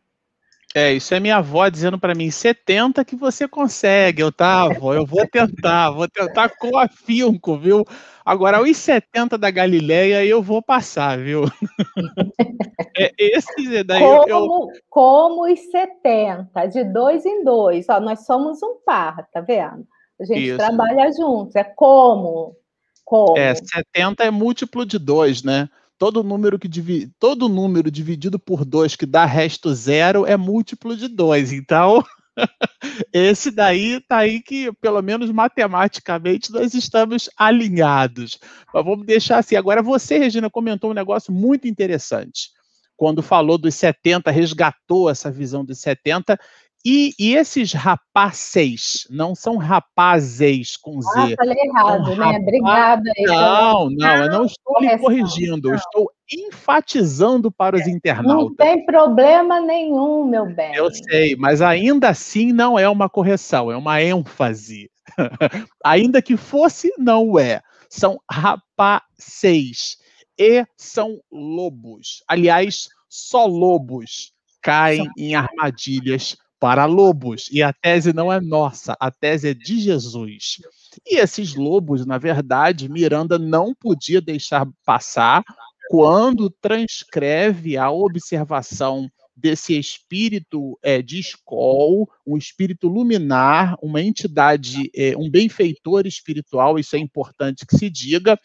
É, isso é minha avó dizendo para mim, 70 que você consegue, eu tá, avó, eu vou tentar, vou tentar com afinco, viu? Agora, os 70 da Galileia eu vou passar, viu? [LAUGHS] é, esse daí como, eu... como os 70, de dois em dois, ó, nós somos um par, tá vendo? A gente isso. trabalha juntos, é como, como. É, 70 é múltiplo de dois, né? Todo número que divi... todo número dividido por 2 que dá resto zero é múltiplo de 2. Então, [LAUGHS] esse daí tá aí que, pelo menos matematicamente, nós estamos alinhados. Mas vamos deixar assim. Agora, você, Regina, comentou um negócio muito interessante. Quando falou dos 70, resgatou essa visão dos 70 e, e, esses rapazes não são rapazes com Z. Ah, falei errado, né? Rapaz... Obrigada. Não, não, eu não estou lhe corrigindo, eu estou enfatizando para os internautas. Não tem problema nenhum, meu bem. Eu sei, mas ainda assim não é uma correção, é uma ênfase. [LAUGHS] ainda que fosse, não é. São rapazes. e são lobos. Aliás, só lobos caem em armadilhas para lobos. E a tese não é nossa, a tese é de Jesus. E esses lobos, na verdade, Miranda não podia deixar passar quando transcreve a observação desse espírito é, de escol, um espírito luminar, uma entidade, é, um benfeitor espiritual, isso é importante que se diga.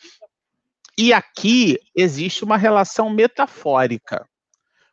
E aqui existe uma relação metafórica,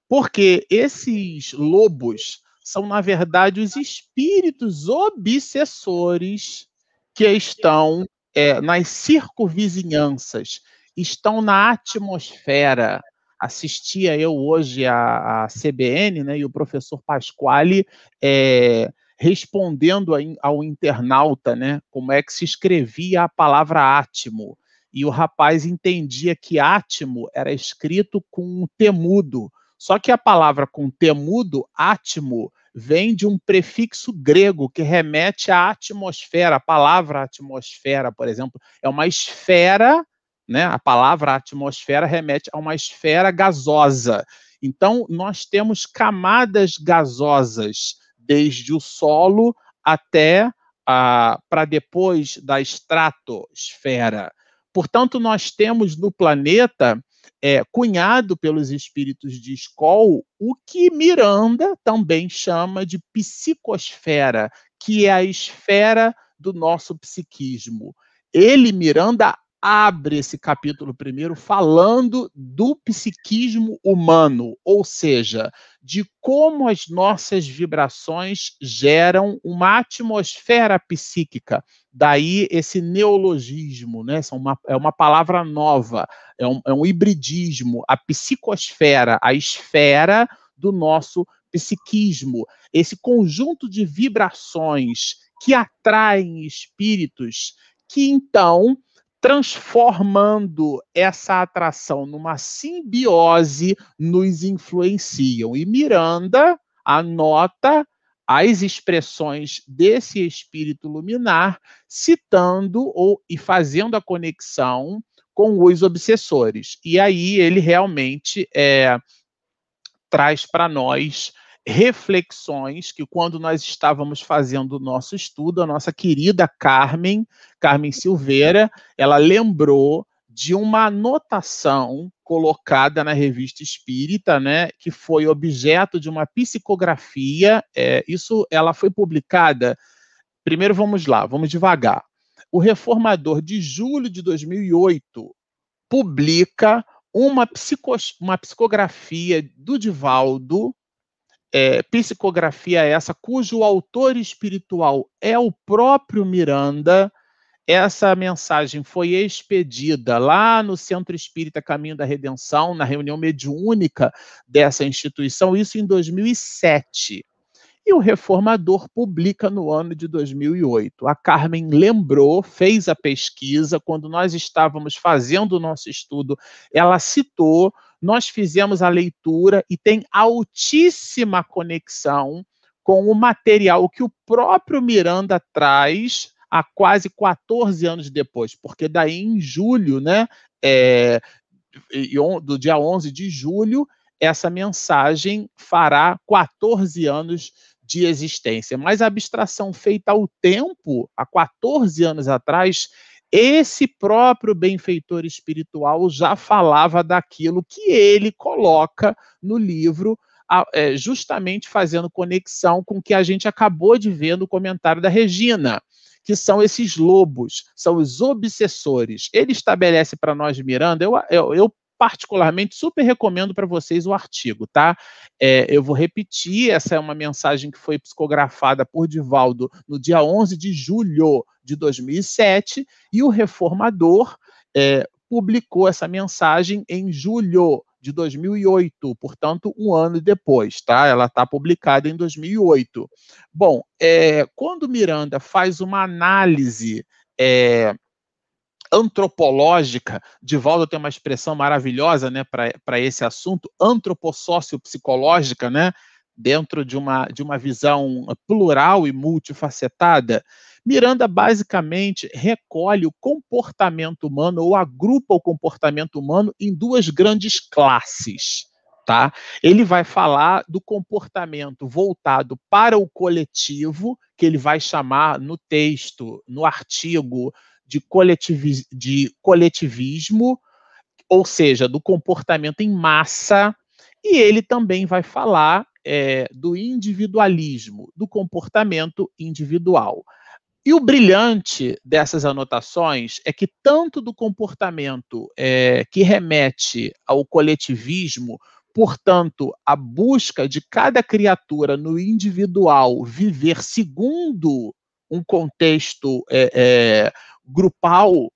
porque esses lobos são, na verdade, os espíritos obsessores que estão é, nas circunvizinhanças, estão na atmosfera, assistia eu hoje à, à CBN, né, e o professor Pasquale é, respondendo ao internauta, né, como é que se escrevia a palavra átimo. E o rapaz entendia que átimo era escrito com um temudo. Só que a palavra com temudo, átimo, vem de um prefixo grego que remete à atmosfera. A palavra atmosfera, por exemplo, é uma esfera né? A palavra atmosfera remete a uma esfera gasosa. Então, nós temos camadas gasosas, desde o solo até para depois da estratosfera. Portanto, nós temos no planeta, é, cunhado pelos espíritos de Skoll, o que Miranda também chama de psicosfera, que é a esfera do nosso psiquismo. Ele, Miranda, abre esse capítulo primeiro falando do psiquismo humano, ou seja, de como as nossas vibrações geram uma atmosfera psíquica. Daí esse neologismo, né? Uma, é uma palavra nova, é um, é um hibridismo, a psicosfera, a esfera do nosso psiquismo, esse conjunto de vibrações que atraem espíritos que então transformando essa atração numa simbiose, nos influenciam. E Miranda anota as expressões desse espírito luminar, citando ou e fazendo a conexão com os obsessores. E aí ele realmente é, traz para nós reflexões que quando nós estávamos fazendo o nosso estudo, a nossa querida Carmen, Carmen Silveira, ela lembrou de uma anotação colocada na revista Espírita, né, que foi objeto de uma psicografia. É, isso, ela foi publicada. Primeiro, vamos lá, vamos devagar. O Reformador de julho de 2008 publica uma, psico, uma psicografia do Divaldo, é, psicografia essa cujo autor espiritual é o próprio Miranda. Essa mensagem foi expedida lá no Centro Espírita Caminho da Redenção, na reunião mediúnica dessa instituição, isso em 2007. E o Reformador publica no ano de 2008. A Carmen lembrou, fez a pesquisa, quando nós estávamos fazendo o nosso estudo, ela citou nós fizemos a leitura e tem altíssima conexão com o material que o próprio Miranda traz há quase 14 anos depois, porque daí em julho, né, é, do dia 11 de julho, essa mensagem fará 14 anos de existência. Mas a abstração feita ao tempo, há 14 anos atrás, esse próprio benfeitor espiritual já falava daquilo que ele coloca no livro, é, justamente fazendo conexão com o que a gente acabou de ver no comentário da Regina, que são esses lobos, são os obsessores. Ele estabelece para nós, Miranda, eu, eu, eu particularmente super recomendo para vocês o artigo, tá? É, eu vou repetir, essa é uma mensagem que foi psicografada por Divaldo no dia 11 de julho de 2007, e o Reformador é, publicou essa mensagem em julho de 2008, portanto, um ano depois, tá? Ela está publicada em 2008. Bom, é, quando Miranda faz uma análise é, antropológica, Divaldo tem uma expressão maravilhosa né, para esse assunto, antropossócio-psicológica, né, dentro de uma, de uma visão plural e multifacetada, Miranda basicamente recolhe o comportamento humano ou agrupa o comportamento humano em duas grandes classes. Tá? Ele vai falar do comportamento voltado para o coletivo, que ele vai chamar no texto, no artigo, de, coletivi de coletivismo, ou seja, do comportamento em massa, e ele também vai falar é, do individualismo, do comportamento individual. E o brilhante dessas anotações é que tanto do comportamento é, que remete ao coletivismo, portanto, a busca de cada criatura no individual viver segundo um contexto é, é, grupal,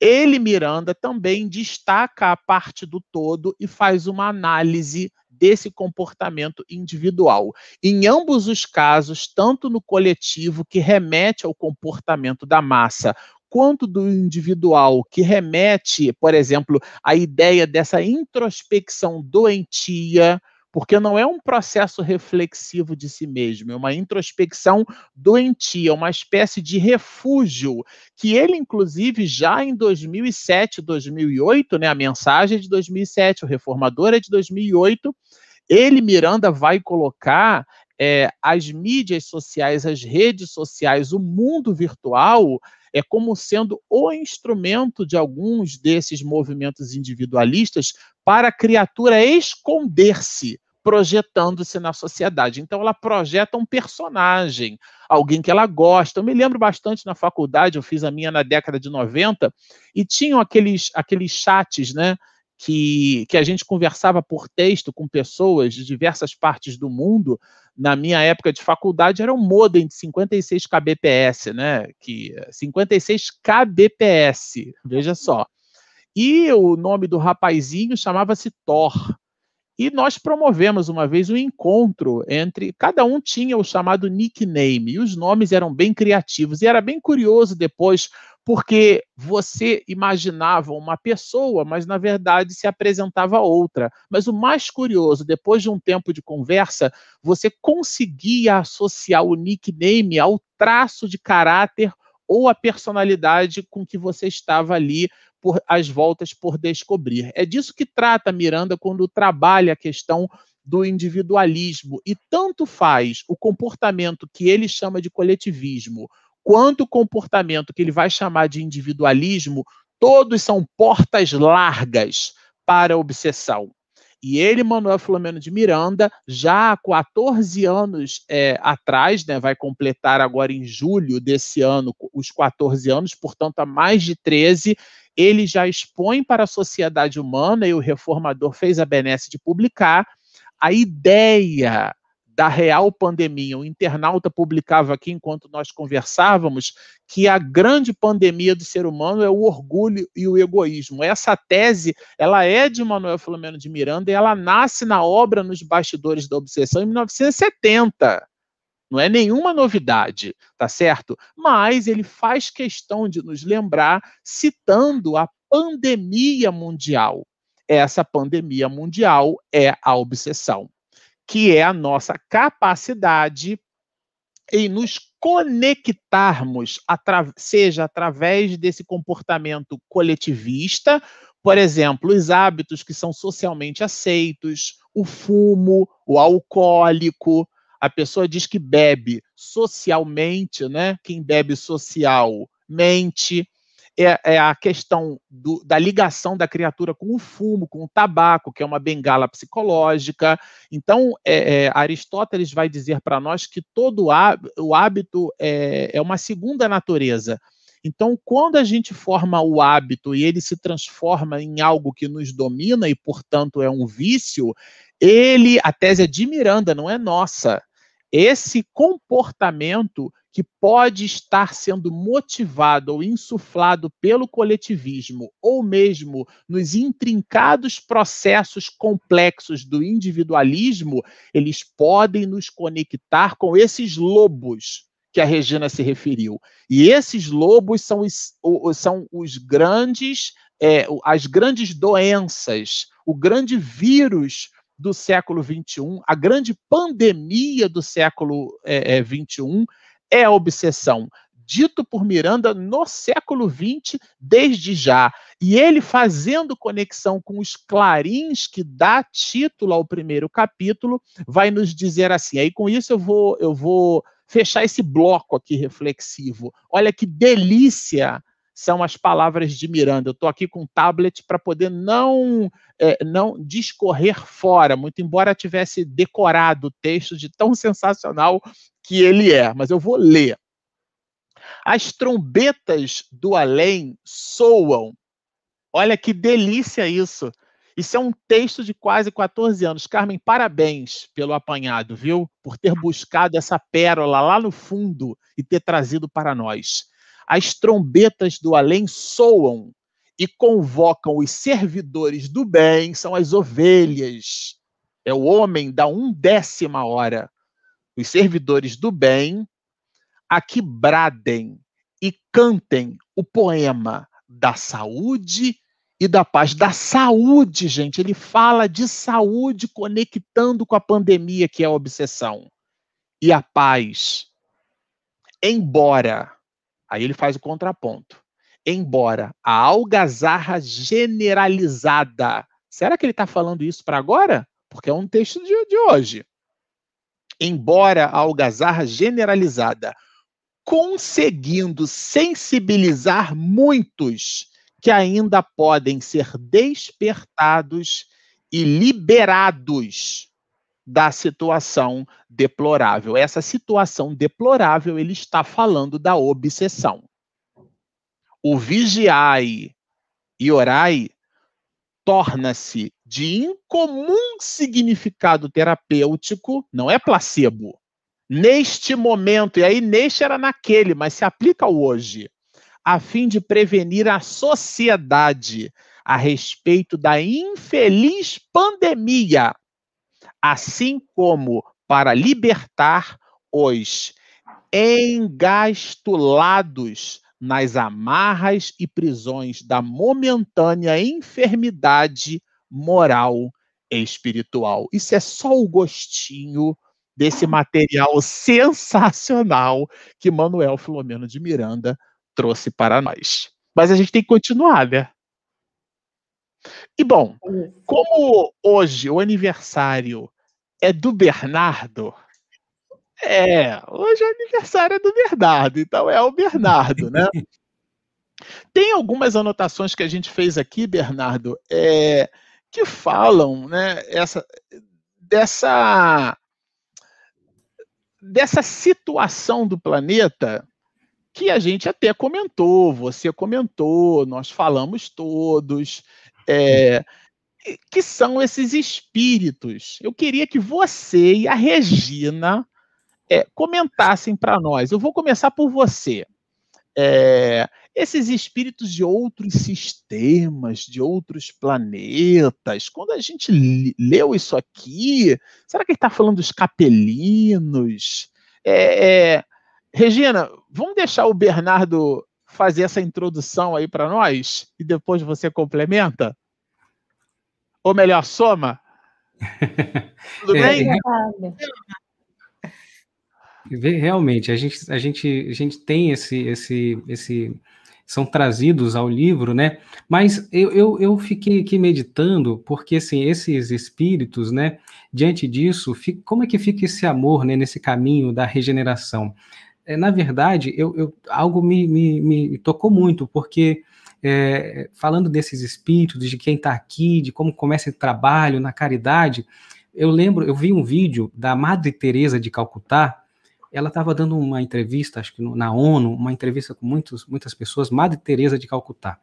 ele, Miranda, também destaca a parte do todo e faz uma análise desse comportamento individual. Em ambos os casos, tanto no coletivo, que remete ao comportamento da massa, quanto do individual, que remete, por exemplo, à ideia dessa introspecção doentia, porque não é um processo reflexivo de si mesmo, é uma introspecção doentia, uma espécie de refúgio, que ele, inclusive, já em 2007, 2008, né, a mensagem é de 2007, o reformador é de 2008, ele, Miranda, vai colocar é, as mídias sociais, as redes sociais, o mundo virtual, é como sendo o instrumento de alguns desses movimentos individualistas para a criatura esconder-se projetando-se na sociedade. Então, ela projeta um personagem, alguém que ela gosta. Eu me lembro bastante na faculdade, eu fiz a minha na década de 90, e tinham aqueles, aqueles chats, né? Que, que a gente conversava por texto com pessoas de diversas partes do mundo. Na minha época de faculdade era um modem de 56 kbps, né? Que 56 kbps, veja só. E o nome do rapazinho chamava-se Thor. E nós promovemos uma vez um encontro entre. Cada um tinha o chamado nickname, e os nomes eram bem criativos. E era bem curioso depois, porque você imaginava uma pessoa, mas na verdade se apresentava outra. Mas o mais curioso, depois de um tempo de conversa, você conseguia associar o nickname ao traço de caráter ou a personalidade com que você estava ali por as voltas por descobrir. É disso que trata Miranda quando trabalha a questão do individualismo e tanto faz o comportamento que ele chama de coletivismo, quanto o comportamento que ele vai chamar de individualismo, todos são portas largas para a obsessão. E ele, Manuel Filomeno de Miranda, já há 14 anos é, atrás, né, vai completar agora em julho desse ano os 14 anos, portanto, há mais de 13, ele já expõe para a sociedade humana, e o reformador fez a benesse de publicar, a ideia da real pandemia. O internauta publicava aqui, enquanto nós conversávamos, que a grande pandemia do ser humano é o orgulho e o egoísmo. Essa tese, ela é de Manuel Filomeno de Miranda e ela nasce na obra Nos Bastidores da Obsessão em 1970. Não é nenhuma novidade, tá certo? Mas ele faz questão de nos lembrar citando a pandemia mundial. Essa pandemia mundial é a obsessão, que é a nossa capacidade em nos conectarmos, seja através desse comportamento coletivista, por exemplo, os hábitos que são socialmente aceitos, o fumo, o alcoólico, a pessoa diz que bebe socialmente, né? Quem bebe socialmente é, é a questão do, da ligação da criatura com o fumo, com o tabaco, que é uma bengala psicológica. Então, é, é, Aristóteles vai dizer para nós que todo o hábito é, é uma segunda natureza. Então, quando a gente forma o hábito e ele se transforma em algo que nos domina e, portanto, é um vício, ele, a tese é de Miranda, não é nossa esse comportamento que pode estar sendo motivado ou insuflado pelo coletivismo, ou mesmo nos intrincados processos complexos do individualismo, eles podem nos conectar com esses lobos que a Regina se referiu. E esses lobos são os, são os grandes, é, as grandes doenças, o grande vírus do século XXI, a grande pandemia do século XXI é, é, é a obsessão. dito por Miranda no século XX, desde já. E ele fazendo conexão com os clarins que dá título ao primeiro capítulo, vai nos dizer assim. Aí com isso eu vou eu vou fechar esse bloco aqui reflexivo. Olha que delícia são as palavras de Miranda. Eu estou aqui com um tablet para poder não, é, não discorrer fora, muito embora tivesse decorado o texto de tão sensacional que ele é, mas eu vou ler. As trombetas do além soam. Olha que delícia isso. Isso é um texto de quase 14 anos. Carmen, parabéns pelo apanhado, viu? Por ter buscado essa pérola lá no fundo e ter trazido para nós. As trombetas do além soam e convocam os servidores do bem, são as ovelhas. É o homem da undécima hora. Os servidores do bem a que bradem e cantem o poema da saúde e da paz. Da saúde, gente. Ele fala de saúde conectando com a pandemia, que é a obsessão. E a paz. Embora, aí ele faz o contraponto. Embora a algazarra generalizada. Será que ele está falando isso para agora? Porque é um texto de, de hoje. Embora a algazarra generalizada conseguindo sensibilizar muitos que ainda podem ser despertados e liberados da situação deplorável. Essa situação deplorável, ele está falando da obsessão. O vigiai e orai torna-se de incomum significado terapêutico, não é placebo, neste momento, e aí neste era naquele, mas se aplica ao hoje, a fim de prevenir a sociedade a respeito da infeliz pandemia, assim como para libertar os engastulados nas amarras e prisões da momentânea enfermidade moral e espiritual. Isso é só o gostinho desse material sensacional que Manuel Filomeno de Miranda trouxe para nós. Mas a gente tem que continuar, né? E bom, como hoje o aniversário é do Bernardo, é, hoje o aniversário é do Bernardo, então é o Bernardo, né? [LAUGHS] Tem algumas anotações que a gente fez aqui, Bernardo, é, que falam, né, essa, dessa dessa situação do planeta que a gente até comentou, você comentou, nós falamos todos, é, que são esses espíritos. Eu queria que você e a Regina é, comentassem para nós. Eu vou começar por você. É, esses espíritos de outros sistemas, de outros planetas, quando a gente leu isso aqui, será que ele está falando dos capelinos? É, é, Regina, vamos deixar o Bernardo fazer essa introdução aí para nós e depois você complementa? Ou melhor, soma? [LAUGHS] Tudo é, bem? Realmente, a gente, a gente, a gente tem esse, esse, esse são trazidos ao livro, né? Mas eu, eu, eu fiquei aqui meditando, porque assim, esses espíritos, né, diante disso, fica, como é que fica esse amor né, nesse caminho da regeneração? É, na verdade, eu, eu algo me, me, me, tocou muito, porque é, falando desses espíritos, de quem está aqui, de como começa esse trabalho na caridade, eu lembro, eu vi um vídeo da Madre Teresa de Calcutá, ela estava dando uma entrevista, acho que na ONU, uma entrevista com muitos, muitas pessoas, Madre Teresa de Calcutá.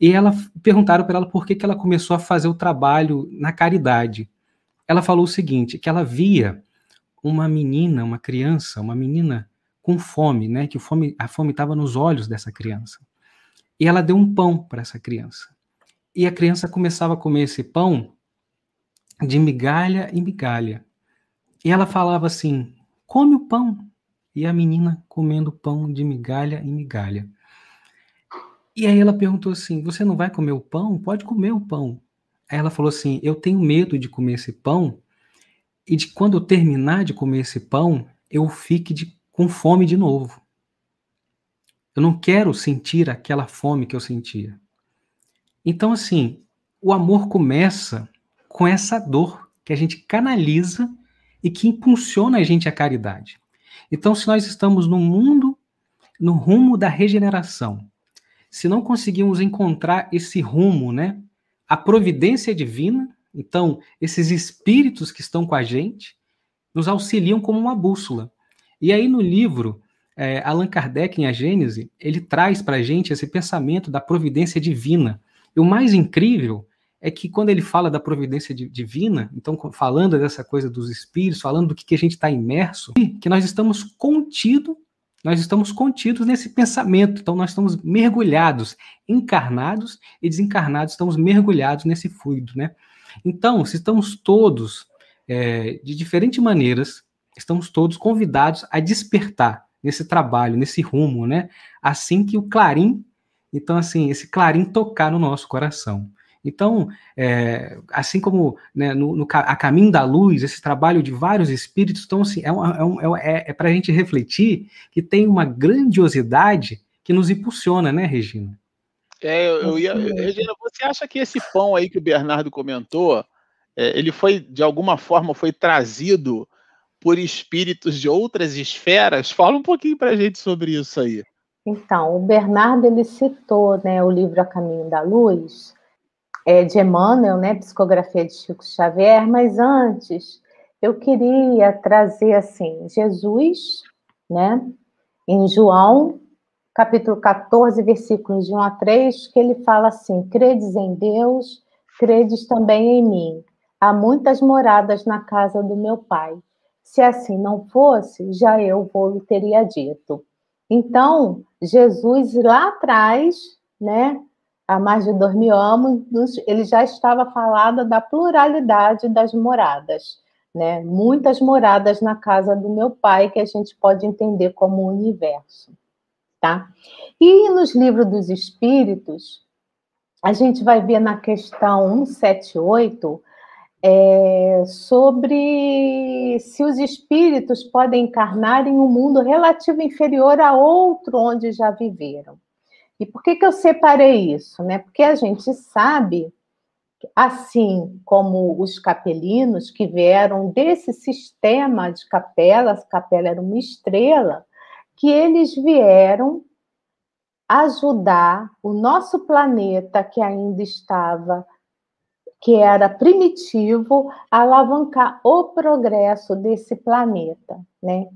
E ela perguntaram para ela por que, que ela começou a fazer o trabalho na caridade. Ela falou o seguinte, que ela via uma menina, uma criança, uma menina com fome, né? Que fome, a fome estava nos olhos dessa criança. E ela deu um pão para essa criança. E a criança começava a comer esse pão de migalha em migalha. E ela falava assim: come o pão. E a menina comendo pão de migalha em migalha. E aí ela perguntou assim: Você não vai comer o pão? Pode comer o pão. Aí ela falou assim: Eu tenho medo de comer esse pão e de quando eu terminar de comer esse pão, eu fique de, com fome de novo. Eu não quero sentir aquela fome que eu sentia. Então, assim, o amor começa com essa dor que a gente canaliza e que impulsiona a gente à caridade. Então, se nós estamos no mundo, no rumo da regeneração, se não conseguimos encontrar esse rumo, né? A providência divina, então, esses espíritos que estão com a gente, nos auxiliam como uma bússola. E aí, no livro, é, Allan Kardec, em A Gênese, ele traz para a gente esse pensamento da providência divina. E o mais incrível é que quando ele fala da providência divina, então falando dessa coisa dos espíritos, falando do que, que a gente está imerso, que nós estamos contidos, nós estamos contidos nesse pensamento, então nós estamos mergulhados, encarnados e desencarnados, estamos mergulhados nesse fluido, né? Então, se estamos todos, é, de diferentes maneiras, estamos todos convidados a despertar nesse trabalho, nesse rumo, né? Assim que o clarim, então assim, esse clarim tocar no nosso coração. Então, é, assim como né, no, no, a caminho da luz, esse trabalho de vários espíritos, então, assim, é, um, é, é, é para a gente refletir que tem uma grandiosidade que nos impulsiona, né, Regina? É, eu, eu ia, Regina, você acha que esse pão aí que o Bernardo comentou, é, ele foi, de alguma forma, foi trazido por espíritos de outras esferas? Fala um pouquinho para a gente sobre isso aí. Então, o Bernardo, ele citou né, o livro A Caminho da Luz, é, de Emmanuel, né, psicografia de Chico Xavier, mas antes eu queria trazer assim, Jesus, né, em João, capítulo 14, versículos de 1 a 3, que ele fala assim: Credes em Deus, credes também em mim. Há muitas moradas na casa do meu Pai. Se assim não fosse, já eu vou teria dito. Então, Jesus lá atrás, né, há mais de dois mil anos, ele já estava falando da pluralidade das moradas, né? Muitas moradas na casa do meu pai que a gente pode entender como universo, tá? E nos livros dos Espíritos, a gente vai ver na questão 178 é, sobre se os espíritos podem encarnar em um mundo relativo inferior a outro onde já viveram. E por que, que eu separei isso? Né? Porque a gente sabe, assim como os capelinos que vieram desse sistema de capelas, capela era uma estrela, que eles vieram ajudar o nosso planeta que ainda estava que era primitivo alavancar o progresso desse planeta, né?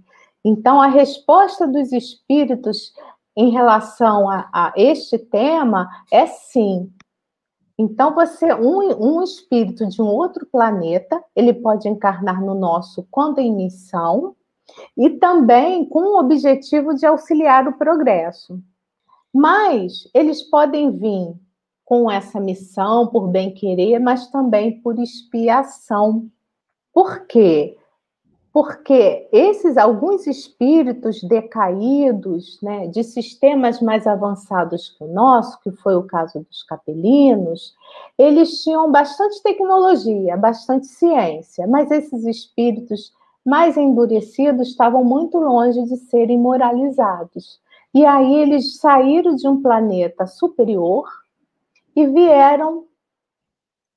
Então a resposta dos espíritos em relação a, a este tema é sim. Então, você, um, um espírito de um outro planeta, ele pode encarnar no nosso quando em missão, e também com o objetivo de auxiliar o progresso. Mas eles podem vir com essa missão por bem querer, mas também por expiação. Por quê? porque esses alguns espíritos decaídos, né, de sistemas mais avançados que o nosso, que foi o caso dos capelinos, eles tinham bastante tecnologia, bastante ciência, mas esses espíritos mais endurecidos estavam muito longe de serem moralizados. E aí eles saíram de um planeta superior e vieram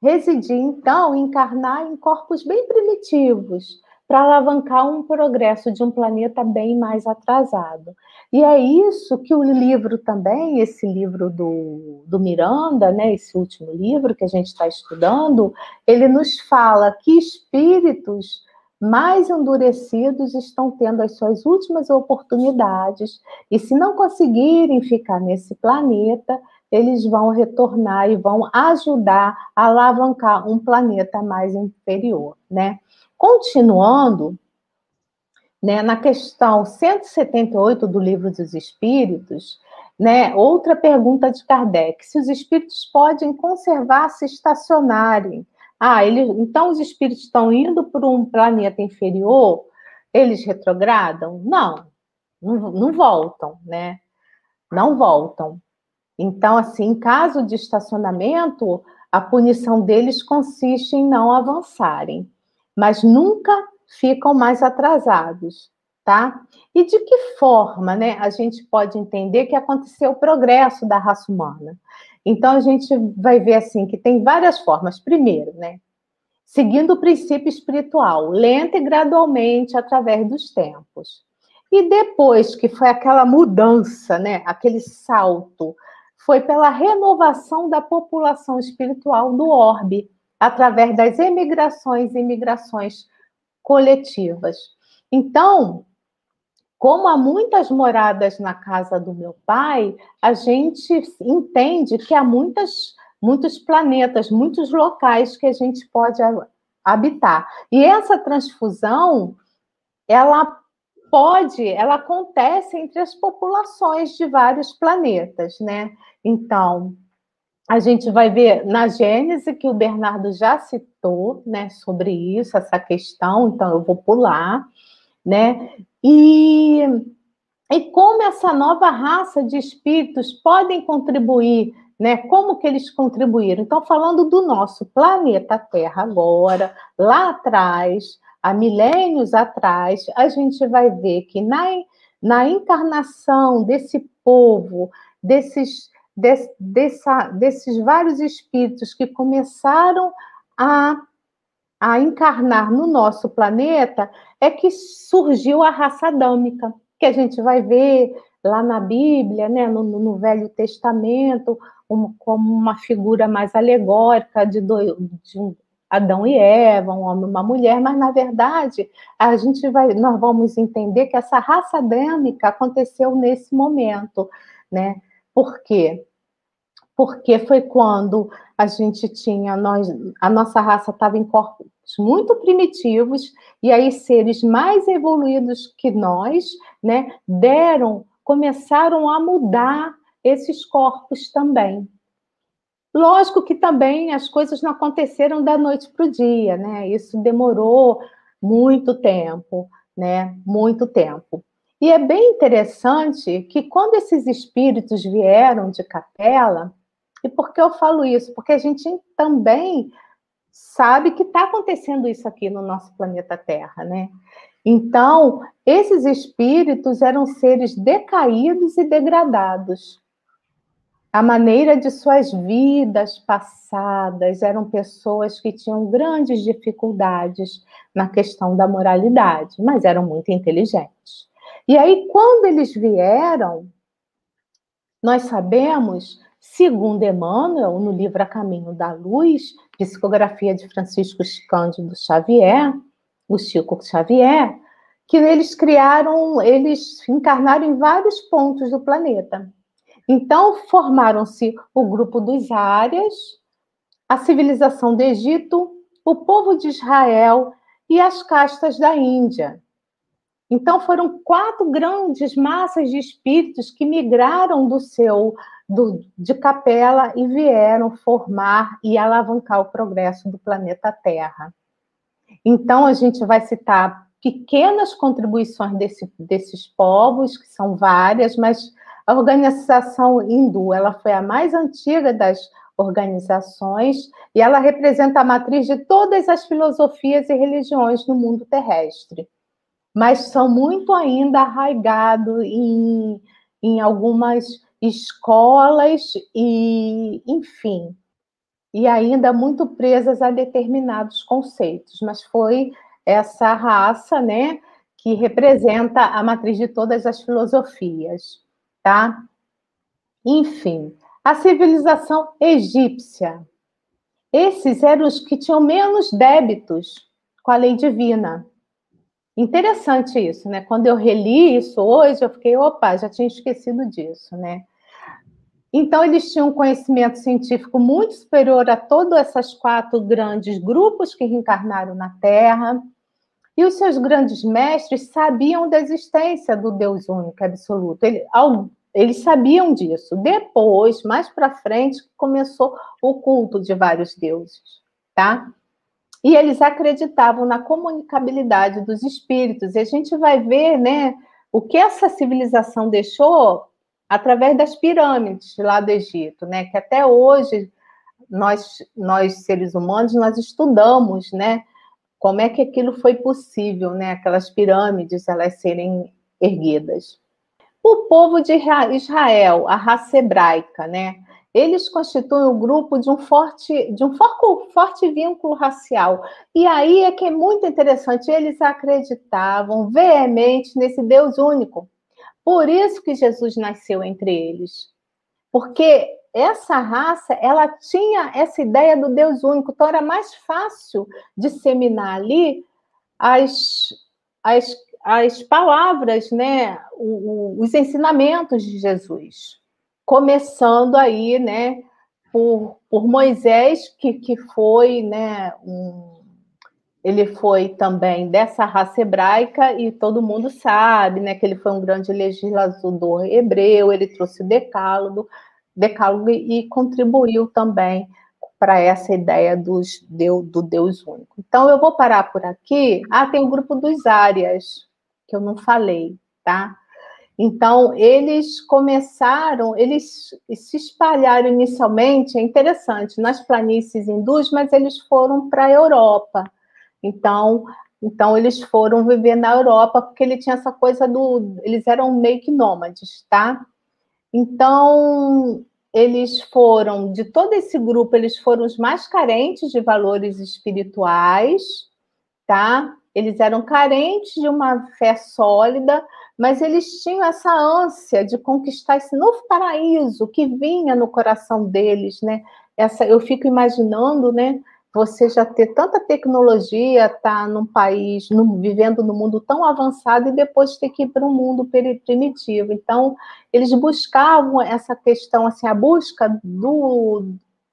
residir, então, encarnar em corpos bem primitivos, para alavancar um progresso de um planeta bem mais atrasado. E é isso que o livro também, esse livro do, do Miranda, né, esse último livro que a gente está estudando, ele nos fala que espíritos mais endurecidos estão tendo as suas últimas oportunidades, e se não conseguirem ficar nesse planeta, eles vão retornar e vão ajudar a alavancar um planeta mais inferior, né? Continuando, né, na questão 178 do Livro dos Espíritos, né, outra pergunta de Kardec: se os espíritos podem conservar-se estacionarem? Ah, ele, então os espíritos estão indo para um planeta inferior, eles retrogradam? Não, não, não voltam, né? Não voltam. Então, assim, em caso de estacionamento, a punição deles consiste em não avançarem mas nunca ficam mais atrasados, tá? E de que forma, né, a gente pode entender que aconteceu o progresso da raça humana? Então a gente vai ver assim que tem várias formas. Primeiro, né, seguindo o princípio espiritual, lenta e gradualmente através dos tempos. E depois que foi aquela mudança, né, aquele salto, foi pela renovação da população espiritual do orbe, através das emigrações e migrações coletivas. Então, como há muitas moradas na casa do meu pai, a gente entende que há muitas, muitos planetas, muitos locais que a gente pode habitar. E essa transfusão, ela pode, ela acontece entre as populações de vários planetas, né? Então, a gente vai ver na Gênese que o Bernardo já citou, né, sobre isso, essa questão, então eu vou pular né? E, e como essa nova raça de espíritos podem contribuir, né? Como que eles contribuíram? Então, falando do nosso planeta Terra agora, lá atrás, há milênios atrás, a gente vai ver que na, na encarnação desse povo, desses, des, dessa, desses vários espíritos que começaram a a encarnar no nosso planeta, é que surgiu a raça adâmica, que a gente vai ver lá na Bíblia, né, no, no Velho Testamento, um, como uma figura mais alegórica de, do, de um Adão e Eva, um homem e uma mulher, mas na verdade a gente vai, nós vamos entender que essa raça adâmica aconteceu nesse momento, né? Por quê? Porque foi quando a gente tinha, nós, a nossa raça estava em corpos muito primitivos, e aí seres mais evoluídos que nós, né, deram, começaram a mudar esses corpos também. Lógico que também as coisas não aconteceram da noite para o dia, né? Isso demorou muito tempo, né? Muito tempo. E é bem interessante que quando esses espíritos vieram de capela, e por que eu falo isso? Porque a gente também sabe que está acontecendo isso aqui no nosso planeta Terra, né? Então, esses espíritos eram seres decaídos e degradados. A maneira de suas vidas passadas eram pessoas que tinham grandes dificuldades na questão da moralidade, mas eram muito inteligentes. E aí, quando eles vieram, nós sabemos Segundo Emmanuel, no livro A Caminho da Luz, psicografia de Francisco Cândido Xavier, o Chico Xavier, que eles criaram, eles encarnaram em vários pontos do planeta. Então, formaram-se o grupo dos Árias, a civilização do Egito, o povo de Israel e as castas da Índia. Então, foram quatro grandes massas de espíritos que migraram do seu do, de capela e vieram formar e alavancar o progresso do planeta Terra. Então, a gente vai citar pequenas contribuições desse, desses povos, que são várias, mas a organização hindu ela foi a mais antiga das organizações e ela representa a matriz de todas as filosofias e religiões no mundo terrestre mas são muito ainda arraigados em, em algumas escolas e, enfim, e ainda muito presas a determinados conceitos. Mas foi essa raça, né, que representa a matriz de todas as filosofias, tá? Enfim, a civilização egípcia. Esses eram os que tinham menos débitos com a lei divina. Interessante isso, né? Quando eu reli isso hoje, eu fiquei, opa, já tinha esquecido disso, né? Então, eles tinham um conhecimento científico muito superior a todos esses quatro grandes grupos que reencarnaram na Terra. E os seus grandes mestres sabiam da existência do Deus único, absoluto. Ele, eles sabiam disso. Depois, mais para frente, começou o culto de vários deuses, tá? e eles acreditavam na comunicabilidade dos espíritos. E a gente vai ver, né, o que essa civilização deixou através das pirâmides lá do Egito, né, que até hoje nós, nós seres humanos, nós estudamos, né, Como é que aquilo foi possível, né? Aquelas pirâmides elas serem erguidas. O povo de Israel, a raça hebraica, né? Eles constituem o grupo de um forte, de um forte, forte vínculo racial. E aí é que é muito interessante, eles acreditavam veemente nesse Deus único. Por isso que Jesus nasceu entre eles. Porque essa raça, ela tinha essa ideia do Deus único, então era mais fácil disseminar ali as, as, as palavras, né, os ensinamentos de Jesus. Começando aí, né, por, por Moisés, que, que foi, né, um, ele foi também dessa raça hebraica e todo mundo sabe, né, que ele foi um grande legislador hebreu, ele trouxe o decálogo, decálogo e contribuiu também para essa ideia dos, do Deus único. Então, eu vou parar por aqui. Ah, tem o grupo dos áreas, que eu não falei, tá? Então, eles começaram, eles se espalharam inicialmente, é interessante, nas planícies hindus, mas eles foram para a Europa. Então, então, eles foram viver na Europa, porque ele tinha essa coisa do. Eles eram meio que nômades, tá? Então, eles foram, de todo esse grupo, eles foram os mais carentes de valores espirituais, tá? Eles eram carentes de uma fé sólida, mas eles tinham essa ânsia de conquistar esse novo paraíso que vinha no coração deles, né? Essa, eu fico imaginando, né? Você já ter tanta tecnologia, tá num país, no, vivendo no mundo tão avançado e depois ter que ir para um mundo primitivo. Então, eles buscavam essa questão, assim, a busca do,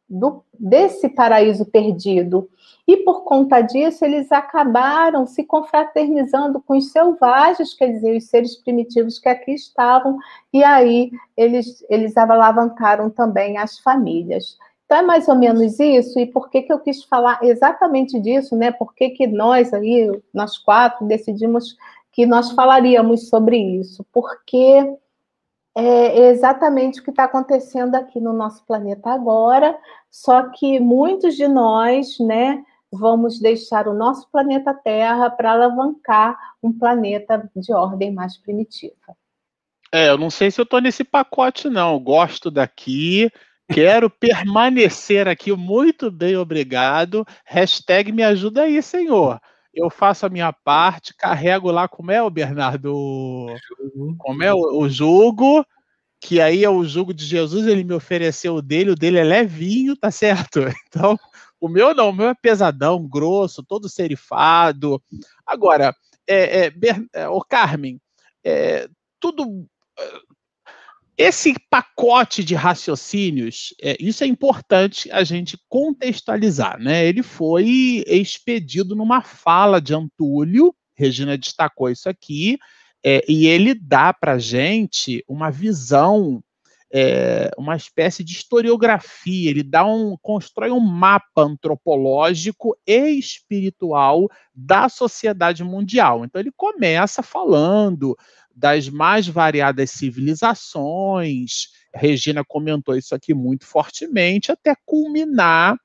do, desse paraíso perdido. E por conta disso, eles acabaram se confraternizando com os selvagens, quer dizer, os seres primitivos que aqui estavam, e aí eles, eles alavancaram também as famílias. Então, é mais ou menos isso, e por que, que eu quis falar exatamente disso, né? Por que, que nós aí, nós quatro, decidimos que nós falaríamos sobre isso? Porque é exatamente o que está acontecendo aqui no nosso planeta agora, só que muitos de nós, né, vamos deixar o nosso planeta Terra para alavancar um planeta de ordem mais primitiva. É, eu não sei se eu estou nesse pacote, não. gosto daqui, Quero permanecer aqui, muito bem, obrigado. Hashtag me ajuda aí, senhor. Eu faço a minha parte, carrego lá, como é, o Bernardo? Como é o, o jugo? Que aí é o jugo de Jesus, ele me ofereceu o dele, o dele é levinho, tá certo? [LAUGHS] Então, o meu não, o meu é pesadão, grosso, todo serifado. Agora, é, é, é, o Carmen, é, tudo esse pacote de raciocínios, é, isso é importante a gente contextualizar, né? Ele foi expedido numa fala de Antúlio, Regina destacou isso aqui, é, e ele dá para gente uma visão, é, uma espécie de historiografia, ele dá um, constrói um mapa antropológico e espiritual da sociedade mundial. Então ele começa falando das mais variadas civilizações. Regina comentou isso aqui muito fortemente, até culminar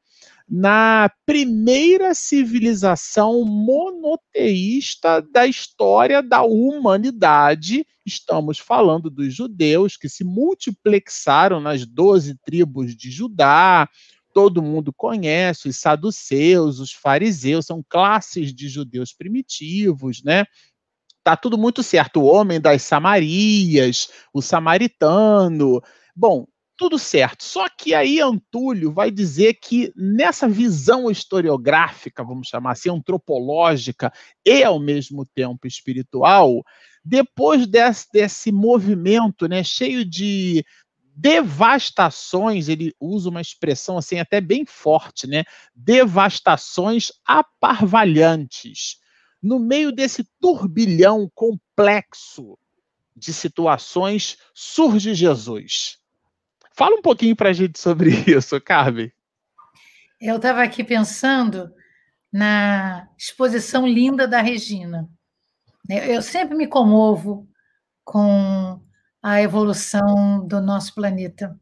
na primeira civilização monoteísta da história da humanidade. Estamos falando dos judeus que se multiplexaram nas doze tribos de Judá. Todo mundo conhece os saduceus, os fariseus, são classes de judeus primitivos, né? Tá tudo muito certo. O homem das Samarias, o samaritano. Bom, tudo certo. Só que aí Antúlio vai dizer que nessa visão historiográfica, vamos chamar assim, antropológica e ao mesmo tempo espiritual, depois desse, desse movimento, né, cheio de devastações, ele usa uma expressão assim até bem forte, né? Devastações aparvalhantes no meio desse turbilhão complexo de situações, surge Jesus. Fala um pouquinho para a gente sobre [LAUGHS] isso, Carmen. Eu estava aqui pensando na exposição linda da Regina. Eu sempre me comovo com a evolução do nosso planeta.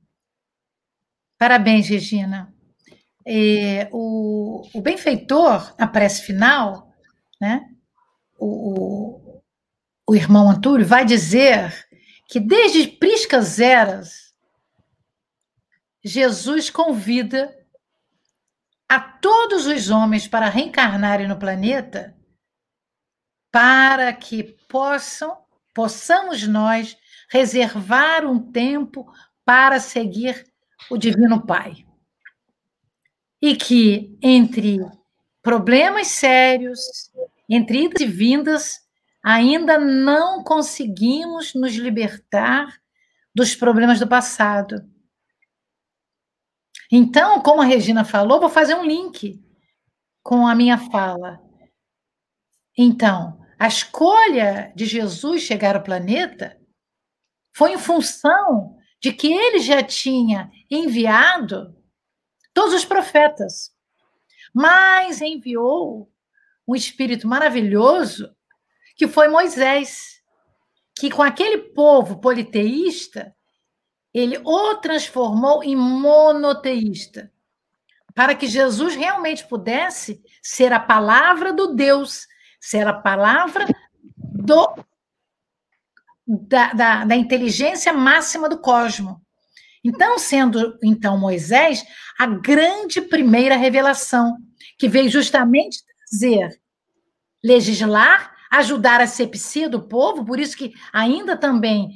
Parabéns, Regina. E o, o benfeitor, na prece final, né? O, o, irmão Antúlio vai dizer que desde priscas eras, Jesus convida a todos os homens para reencarnarem no planeta para que possam possamos nós reservar um tempo para seguir o Divino Pai. E que entre problemas sérios, entre idas e vindas, ainda não conseguimos nos libertar dos problemas do passado. Então, como a Regina falou, vou fazer um link com a minha fala. Então, a escolha de Jesus chegar ao planeta foi em função de que ele já tinha enviado todos os profetas, mas enviou um espírito maravilhoso que foi Moisés, que com aquele povo politeísta, ele o transformou em monoteísta, para que Jesus realmente pudesse ser a palavra do Deus ser a palavra do, da, da, da inteligência máxima do cosmo. Então, sendo então Moisés a grande primeira revelação, que veio justamente dizer, legislar, ajudar a sepsia do povo, por isso que ainda também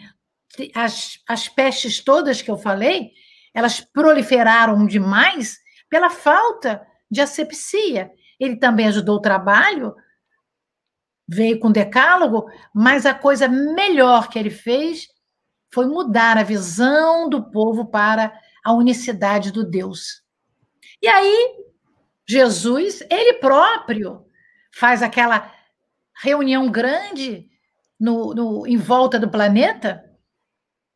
as, as pestes todas que eu falei, elas proliferaram demais pela falta de asepsia. Ele também ajudou o trabalho veio com decálogo, mas a coisa melhor que ele fez foi mudar a visão do povo para a unicidade do Deus. E aí, Jesus, ele próprio, faz aquela reunião grande no, no, em volta do planeta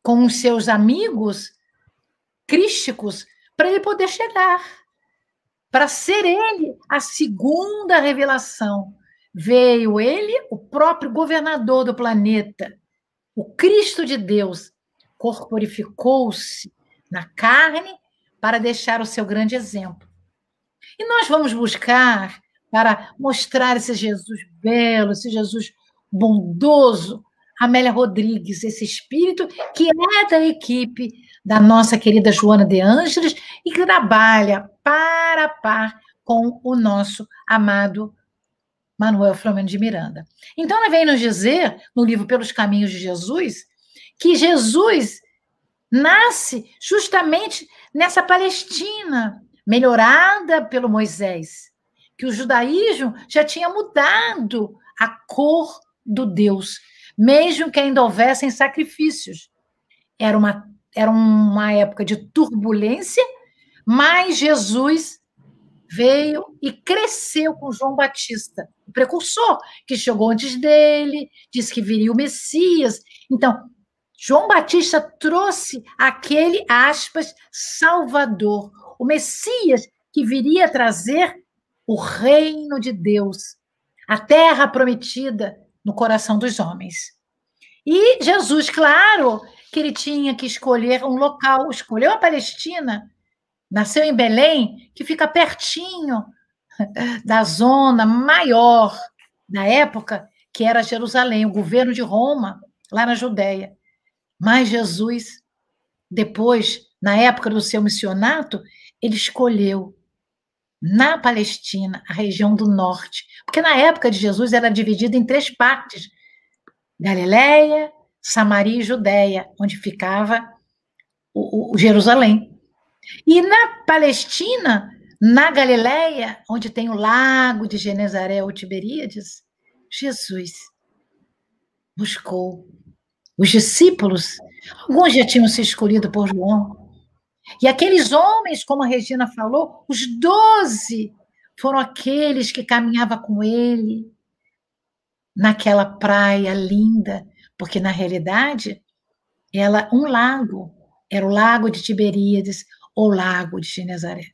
com os seus amigos crísticos para ele poder chegar, para ser ele a segunda revelação Veio ele, o próprio governador do planeta, o Cristo de Deus, corporificou-se na carne para deixar o seu grande exemplo. E nós vamos buscar para mostrar esse Jesus belo, esse Jesus bondoso, Amélia Rodrigues, esse espírito que é da equipe da nossa querida Joana de Ângeles e que trabalha para a par com o nosso amado Manuel Flamengo de Miranda. Então, ela vem nos dizer, no livro Pelos Caminhos de Jesus, que Jesus nasce justamente nessa Palestina, melhorada pelo Moisés, que o judaísmo já tinha mudado a cor do Deus, mesmo que ainda houvessem sacrifícios. Era uma, era uma época de turbulência, mas Jesus veio e cresceu com João Batista, o precursor, que chegou antes dele, disse que viria o Messias. Então, João Batista trouxe aquele, aspas, Salvador, o Messias que viria trazer o reino de Deus, a terra prometida no coração dos homens. E Jesus, claro, que ele tinha que escolher um local, escolheu a Palestina Nasceu em Belém, que fica pertinho da zona maior da época, que era Jerusalém, o governo de Roma, lá na Judéia. Mas Jesus, depois, na época do seu missionato, ele escolheu na Palestina, a região do norte, porque na época de Jesus era dividida em três partes: Galiléia, Samaria e Judéia, onde ficava o, o Jerusalém. E na Palestina, na Galileia, onde tem o lago de Genezaré ou Tiberíades, Jesus buscou os discípulos. Alguns já tinham se escolhido por João. E aqueles homens, como a Regina falou, os doze foram aqueles que caminhavam com ele naquela praia linda, porque na realidade ela um lago, era o lago de Tiberíades, ou Lago de Genezaré.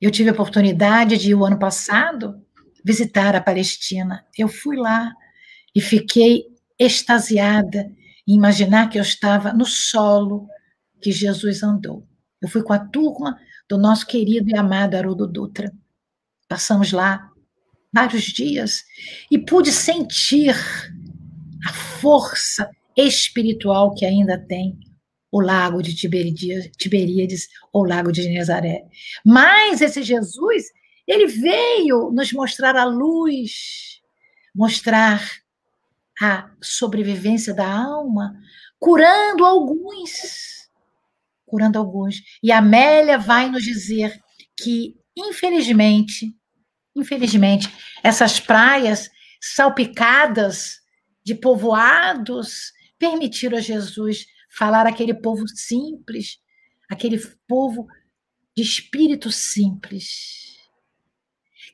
Eu tive a oportunidade de, o ano passado, visitar a Palestina. Eu fui lá e fiquei extasiada em imaginar que eu estava no solo que Jesus andou. Eu fui com a turma do nosso querido e amado Haroldo Dutra. Passamos lá vários dias, e pude sentir a força espiritual que ainda tem o lago de Tiberíades ou lago de Genezaré. Mas esse Jesus, ele veio nos mostrar a luz, mostrar a sobrevivência da alma, curando alguns. Curando alguns. E Amélia vai nos dizer que, infelizmente, infelizmente, essas praias salpicadas de povoados permitiram a Jesus falar aquele povo simples, aquele povo de espírito simples,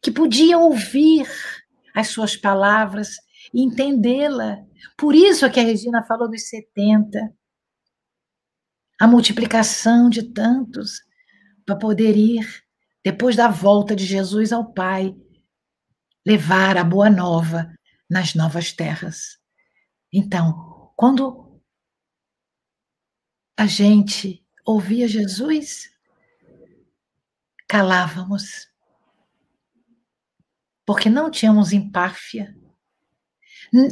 que podia ouvir as suas palavras e entendê-la. Por isso que a Regina falou dos 70. A multiplicação de tantos para poder ir, depois da volta de Jesus ao Pai, levar a boa nova nas novas terras. Então, quando a gente ouvia Jesus, calávamos, porque não tínhamos empáfia,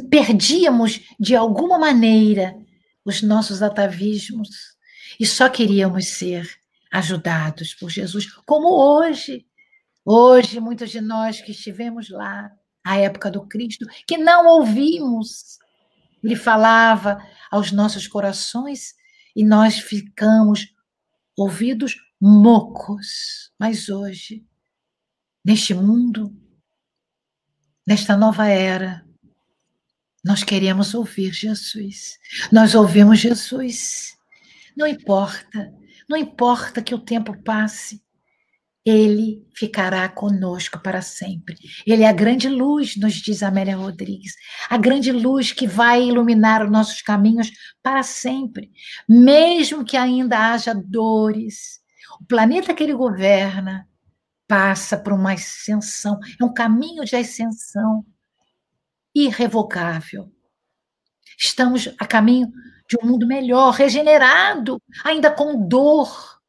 perdíamos de alguma maneira os nossos atavismos e só queríamos ser ajudados por Jesus, como hoje. Hoje, muitos de nós que estivemos lá, à época do Cristo, que não ouvimos, ele falava aos nossos corações e nós ficamos ouvidos mocos. Mas hoje, neste mundo, nesta nova era, nós queremos ouvir Jesus. Nós ouvimos Jesus. Não importa, não importa que o tempo passe, ele ficará conosco para sempre. Ele é a grande luz, nos diz Amélia Rodrigues, a grande luz que vai iluminar os nossos caminhos para sempre, mesmo que ainda haja dores. O planeta que ele governa passa por uma ascensão, é um caminho de ascensão irrevogável. Estamos a caminho de um mundo melhor, regenerado, ainda com dor,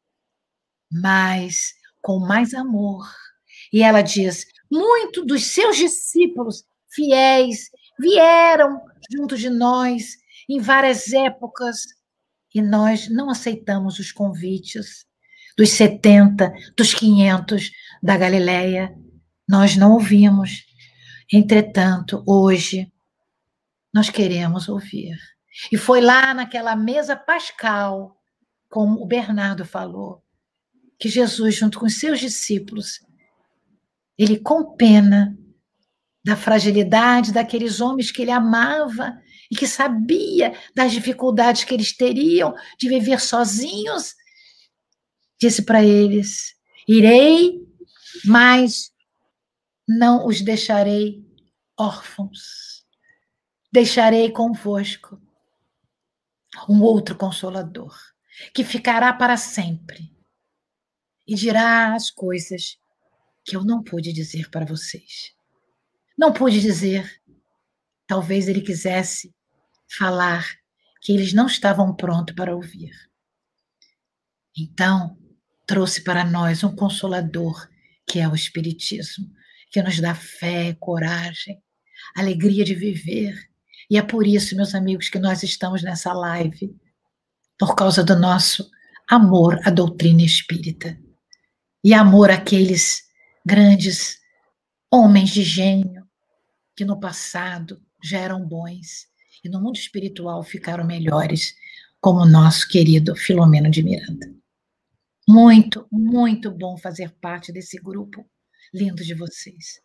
mas com mais amor. E ela diz: muito dos seus discípulos fiéis vieram junto de nós em várias épocas e nós não aceitamos os convites dos 70, dos 500 da Galileia. Nós não ouvimos. Entretanto, hoje, nós queremos ouvir. E foi lá naquela mesa pascal, como o Bernardo falou, que Jesus, junto com seus discípulos, ele com pena da fragilidade daqueles homens que ele amava e que sabia das dificuldades que eles teriam de viver sozinhos, disse para eles: Irei, mas não os deixarei órfãos. Deixarei convosco um outro consolador, que ficará para sempre e dirá as coisas que eu não pude dizer para vocês. Não pude dizer. Talvez ele quisesse falar que eles não estavam prontos para ouvir. Então, trouxe para nós um consolador, que é o Espiritismo, que nos dá fé, coragem, alegria de viver. E é por isso, meus amigos, que nós estamos nessa live, por causa do nosso amor à doutrina espírita e amor àqueles grandes homens de gênio que no passado já eram bons e no mundo espiritual ficaram melhores, como o nosso querido Filomeno de Miranda. Muito, muito bom fazer parte desse grupo lindo de vocês.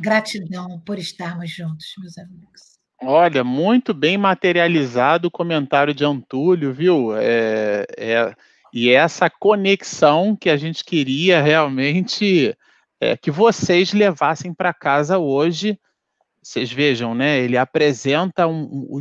Gratidão por estarmos juntos, meus amigos. Olha, muito bem materializado o comentário de Antúlio, viu? É, é, e essa conexão que a gente queria realmente é, que vocês levassem para casa hoje. Vocês vejam, né? Ele apresenta um, um,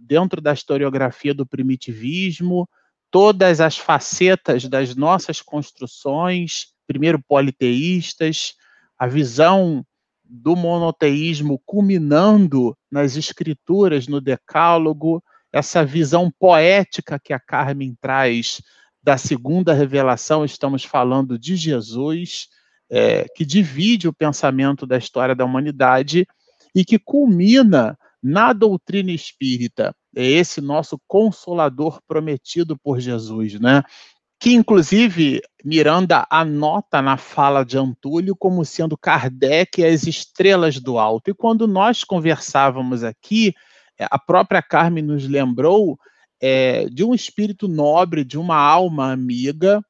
dentro da historiografia do primitivismo todas as facetas das nossas construções, primeiro politeístas, a visão do monoteísmo culminando nas escrituras, no Decálogo, essa visão poética que a Carmen traz da segunda revelação, estamos falando de Jesus, é, que divide o pensamento da história da humanidade e que culmina na doutrina espírita. É esse nosso consolador prometido por Jesus, né? Que inclusive Miranda anota na fala de Antúlio como sendo Kardec as estrelas do alto. E quando nós conversávamos aqui, é, a própria Carmen nos lembrou é, de um espírito nobre, de uma alma amiga,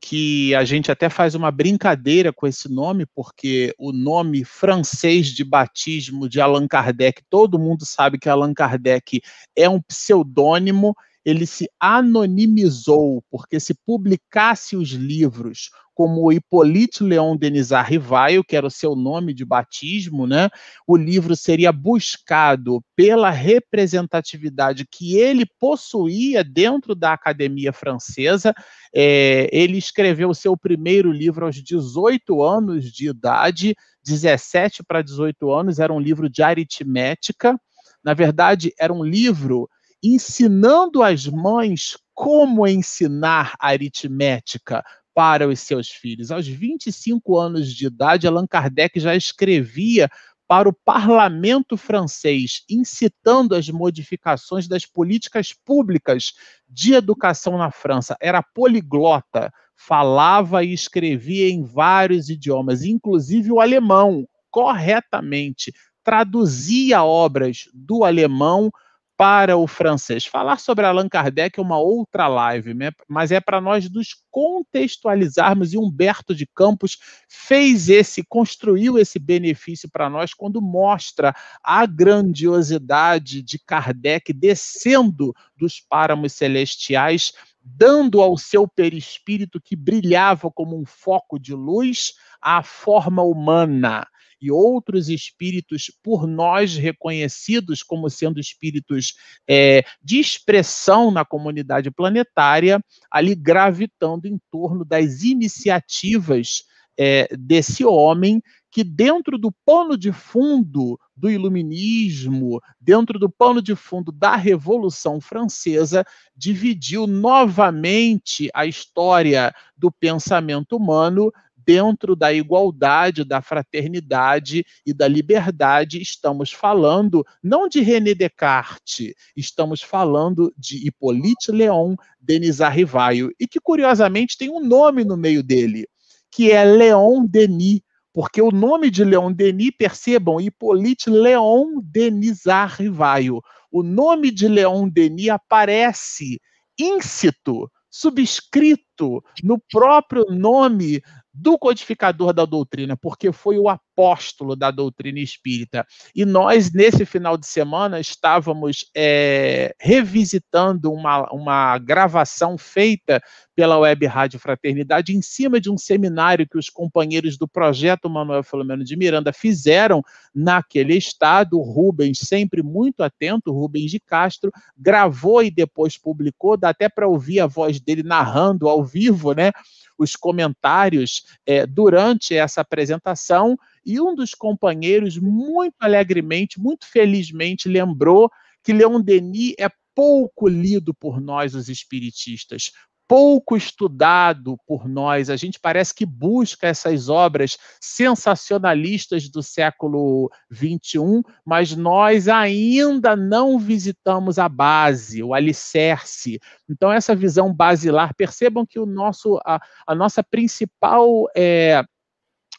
que a gente até faz uma brincadeira com esse nome, porque o nome francês de batismo de Allan Kardec, todo mundo sabe que Allan Kardec é um pseudônimo, ele se anonimizou, porque se publicasse os livros como Hippolyte Leon Denis Rivaio, que era o seu nome de batismo, né? O livro seria buscado pela representatividade que ele possuía dentro da Academia Francesa. É, ele escreveu seu primeiro livro aos 18 anos de idade, 17 para 18 anos, era um livro de aritmética. Na verdade, era um livro ensinando as mães como ensinar aritmética para os seus filhos. Aos 25 anos de idade, Allan Kardec já escrevia para o parlamento francês, incitando as modificações das políticas públicas de educação na França. Era poliglota, falava e escrevia em vários idiomas, inclusive o alemão, corretamente. Traduzia obras do alemão para o francês. Falar sobre Allan Kardec é uma outra live, né? mas é para nós nos contextualizarmos e Humberto de Campos fez esse, construiu esse benefício para nós quando mostra a grandiosidade de Kardec descendo dos páramos celestiais dando ao seu perispírito que brilhava como um foco de luz a forma humana e outros espíritos por nós reconhecidos como sendo espíritos é, de expressão na comunidade planetária, ali gravitando em torno das iniciativas é, desse homem que dentro do pano de fundo do iluminismo, dentro do pano de fundo da Revolução Francesa, dividiu novamente a história do pensamento humano dentro da igualdade, da fraternidade e da liberdade, estamos falando não de René Descartes, estamos falando de Hippolyte Léon Denis Arrivaio, e que curiosamente tem um nome no meio dele, que é Léon Denis, porque o nome de Leon Denis, percebam, Hippolyte Léon Denis Arrivaio, o nome de Leon Denis aparece íncito, subscrito no próprio nome do codificador da doutrina, porque foi o apóstolo da doutrina espírita. E nós, nesse final de semana, estávamos é, revisitando uma, uma gravação feita pela Web Rádio Fraternidade em cima de um seminário que os companheiros do projeto Manuel Filomeno de Miranda fizeram naquele estado. O Rubens, sempre muito atento, Rubens de Castro, gravou e depois publicou, dá até para ouvir a voz dele narrando ao vivo, né? Os comentários é, durante essa apresentação, e um dos companheiros, muito alegremente, muito felizmente, lembrou que Leon Denis é pouco lido por nós, os espiritistas, pouco estudado por nós. A gente parece que busca essas obras sensacionalistas do século XXI, mas nós ainda não visitamos a base, o alicerce. Então, essa visão basilar, percebam que o nosso, a, a nossa principal. É,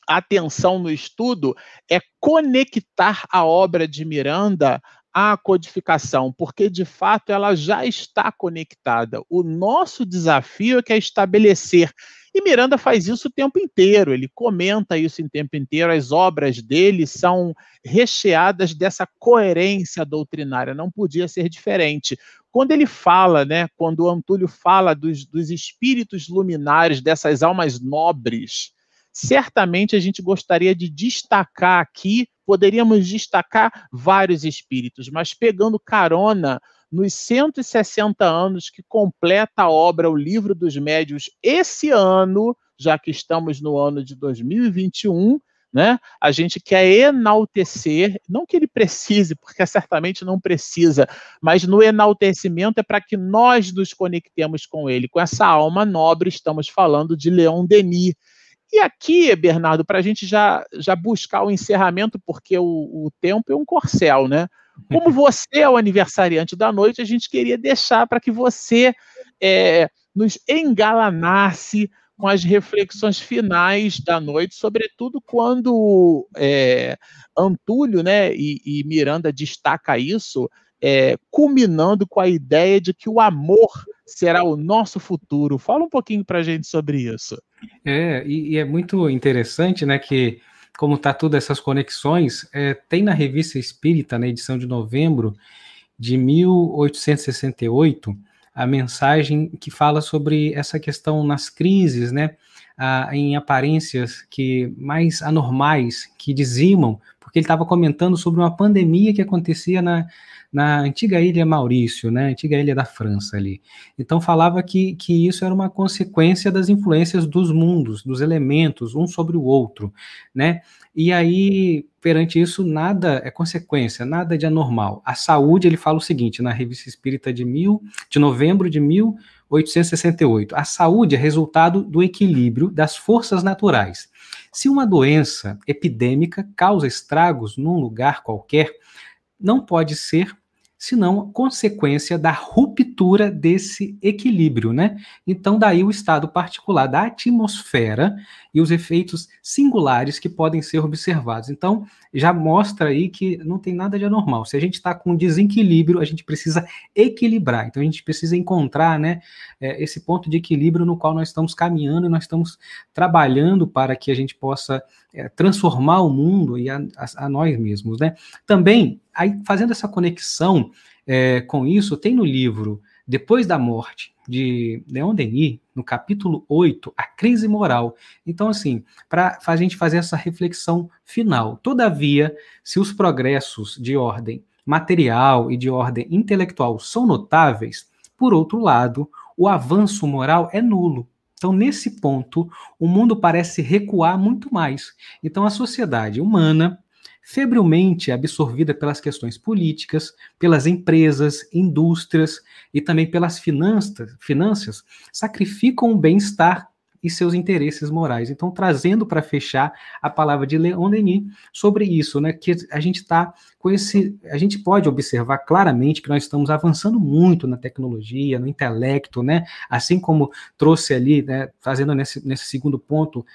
atenção no estudo é conectar a obra de Miranda a codificação, porque de fato ela já está conectada. O nosso desafio é que é estabelecer. E Miranda faz isso o tempo inteiro, ele comenta isso o tempo inteiro, as obras dele são recheadas dessa coerência doutrinária, não podia ser diferente. Quando ele fala, né, quando o Antúlio fala dos, dos espíritos luminares, dessas almas nobres, certamente a gente gostaria de destacar aqui, poderíamos destacar vários espíritos, mas pegando carona nos 160 anos que completa a obra O Livro dos Médios esse ano, já que estamos no ano de 2021, né? A gente quer enaltecer, não que ele precise, porque [LAUGHS] certamente não precisa, mas no enaltecimento é para que nós nos conectemos com ele, com essa alma nobre, estamos falando de Leon Denis, E aqui, Bernardo, para a gente já, já buscar o encerramento, porque o, o tempo é um corcel, né? Como [LAUGHS] você é o aniversariante da noite, a gente queria deixar para que você é, nos engalanasse com as reflexões finais da noite, sobretudo quando é, Antúlio né, e, e, Miranda destaca isso, é, culminando com a ideia de que o amor será o nosso futuro. Fala um pouquinho para a gente sobre isso. É, e, e, é muito interessante, né, que como está todas essas conexões, é, tem na Revista Espírita, na edição de novembro de 1868, a mensagem que fala sobre essa questão nas crises, né, em aparências que mais anormais, que dizimam, porque ele estava comentando sobre uma pandemia que acontecia na, na antiga ilha Maurício, né, antiga ilha da França ali. Então falava que, que isso era uma consequência das influências dos mundos, dos elementos, um sobre o outro, né? E aí, perante isso, nada é consequência, nada de anormal. A saúde, ele fala o seguinte, na Revista Espírita de, mil, de novembro de 1868, a saúde é resultado do equilíbrio das forças naturais. Se uma doença epidêmica causa estragos num lugar qualquer, não pode ser senão consequência da ruptura desse equilíbrio, né? Então, daí o estado particular da atmosfera e os efeitos singulares que podem ser observados. Então, já mostra aí que não tem nada de anormal. Se a gente está com desequilíbrio, a gente precisa equilibrar. Então, a gente precisa encontrar, né, é, esse ponto de equilíbrio no qual nós estamos caminhando e nós estamos trabalhando para que a gente possa é, transformar o mundo e a, a, a nós mesmos, né? Também aí fazendo essa conexão é, com isso, tem no livro Depois da Morte, de Leon Denis, no capítulo 8, A Crise Moral. Então, assim, para a gente fazer essa reflexão final. Todavia, se os progressos de ordem material e de ordem intelectual são notáveis, por outro lado, o avanço moral é nulo. Então, nesse ponto, o mundo parece recuar muito mais. Então, a sociedade humana febrilmente absorvida pelas questões políticas, pelas empresas, indústrias e também pelas finanças, finanças sacrificam o bem-estar e seus interesses morais. Então, trazendo para fechar a palavra de Leon Denis sobre isso, né, que a gente está com esse, a gente pode observar claramente que nós estamos avançando muito na tecnologia, no intelecto, né, assim como trouxe ali, né, fazendo nesse, nesse segundo ponto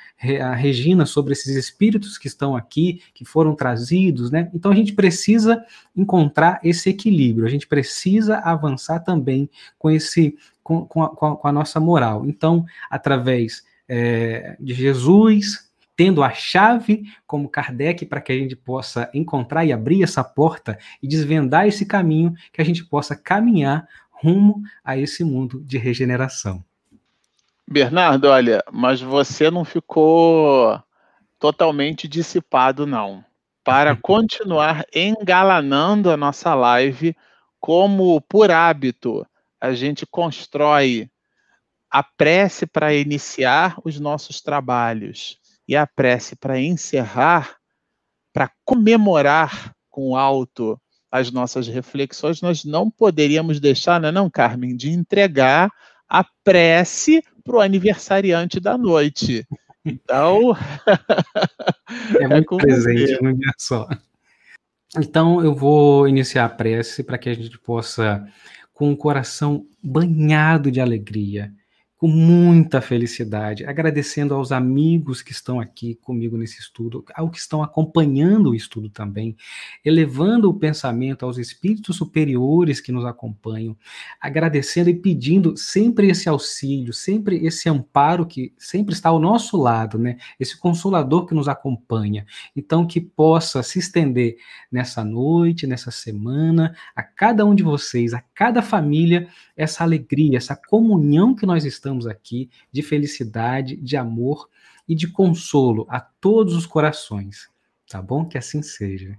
a Regina sobre esses espíritos que estão aqui, que foram trazidos, né, então a gente precisa encontrar esse equilíbrio, a gente precisa avançar também com esse com, com, a, com a nossa moral. Então, através é, de Jesus, tendo a chave como Kardec para que a gente possa encontrar e abrir essa porta e desvendar esse caminho, que a gente possa caminhar rumo a esse mundo de regeneração. Bernardo, olha, mas você não ficou totalmente dissipado, não. Para [LAUGHS] continuar engalanando a nossa live, como por hábito, a gente constrói a prece para iniciar os nossos trabalhos e a prece para encerrar, para comemorar com alto as nossas reflexões, nós não poderíamos deixar, não, é não Carmen, de entregar a prece para o aniversariante da noite. Então. [LAUGHS] é muito é presente num dia só. Então, eu vou iniciar a prece para que a gente possa com o coração banhado de alegria, com muita felicidade, agradecendo aos amigos que estão aqui comigo nesse estudo, ao que estão acompanhando o estudo também, elevando o pensamento aos espíritos superiores que nos acompanham, agradecendo e pedindo sempre esse auxílio, sempre esse amparo que sempre está ao nosso lado, né? Esse consolador que nos acompanha. Então que possa se estender nessa noite, nessa semana, a cada um de vocês, a cada família, essa alegria, essa comunhão que nós estamos aqui, de felicidade, de amor e de consolo a todos os corações. Tá bom? Que assim seja.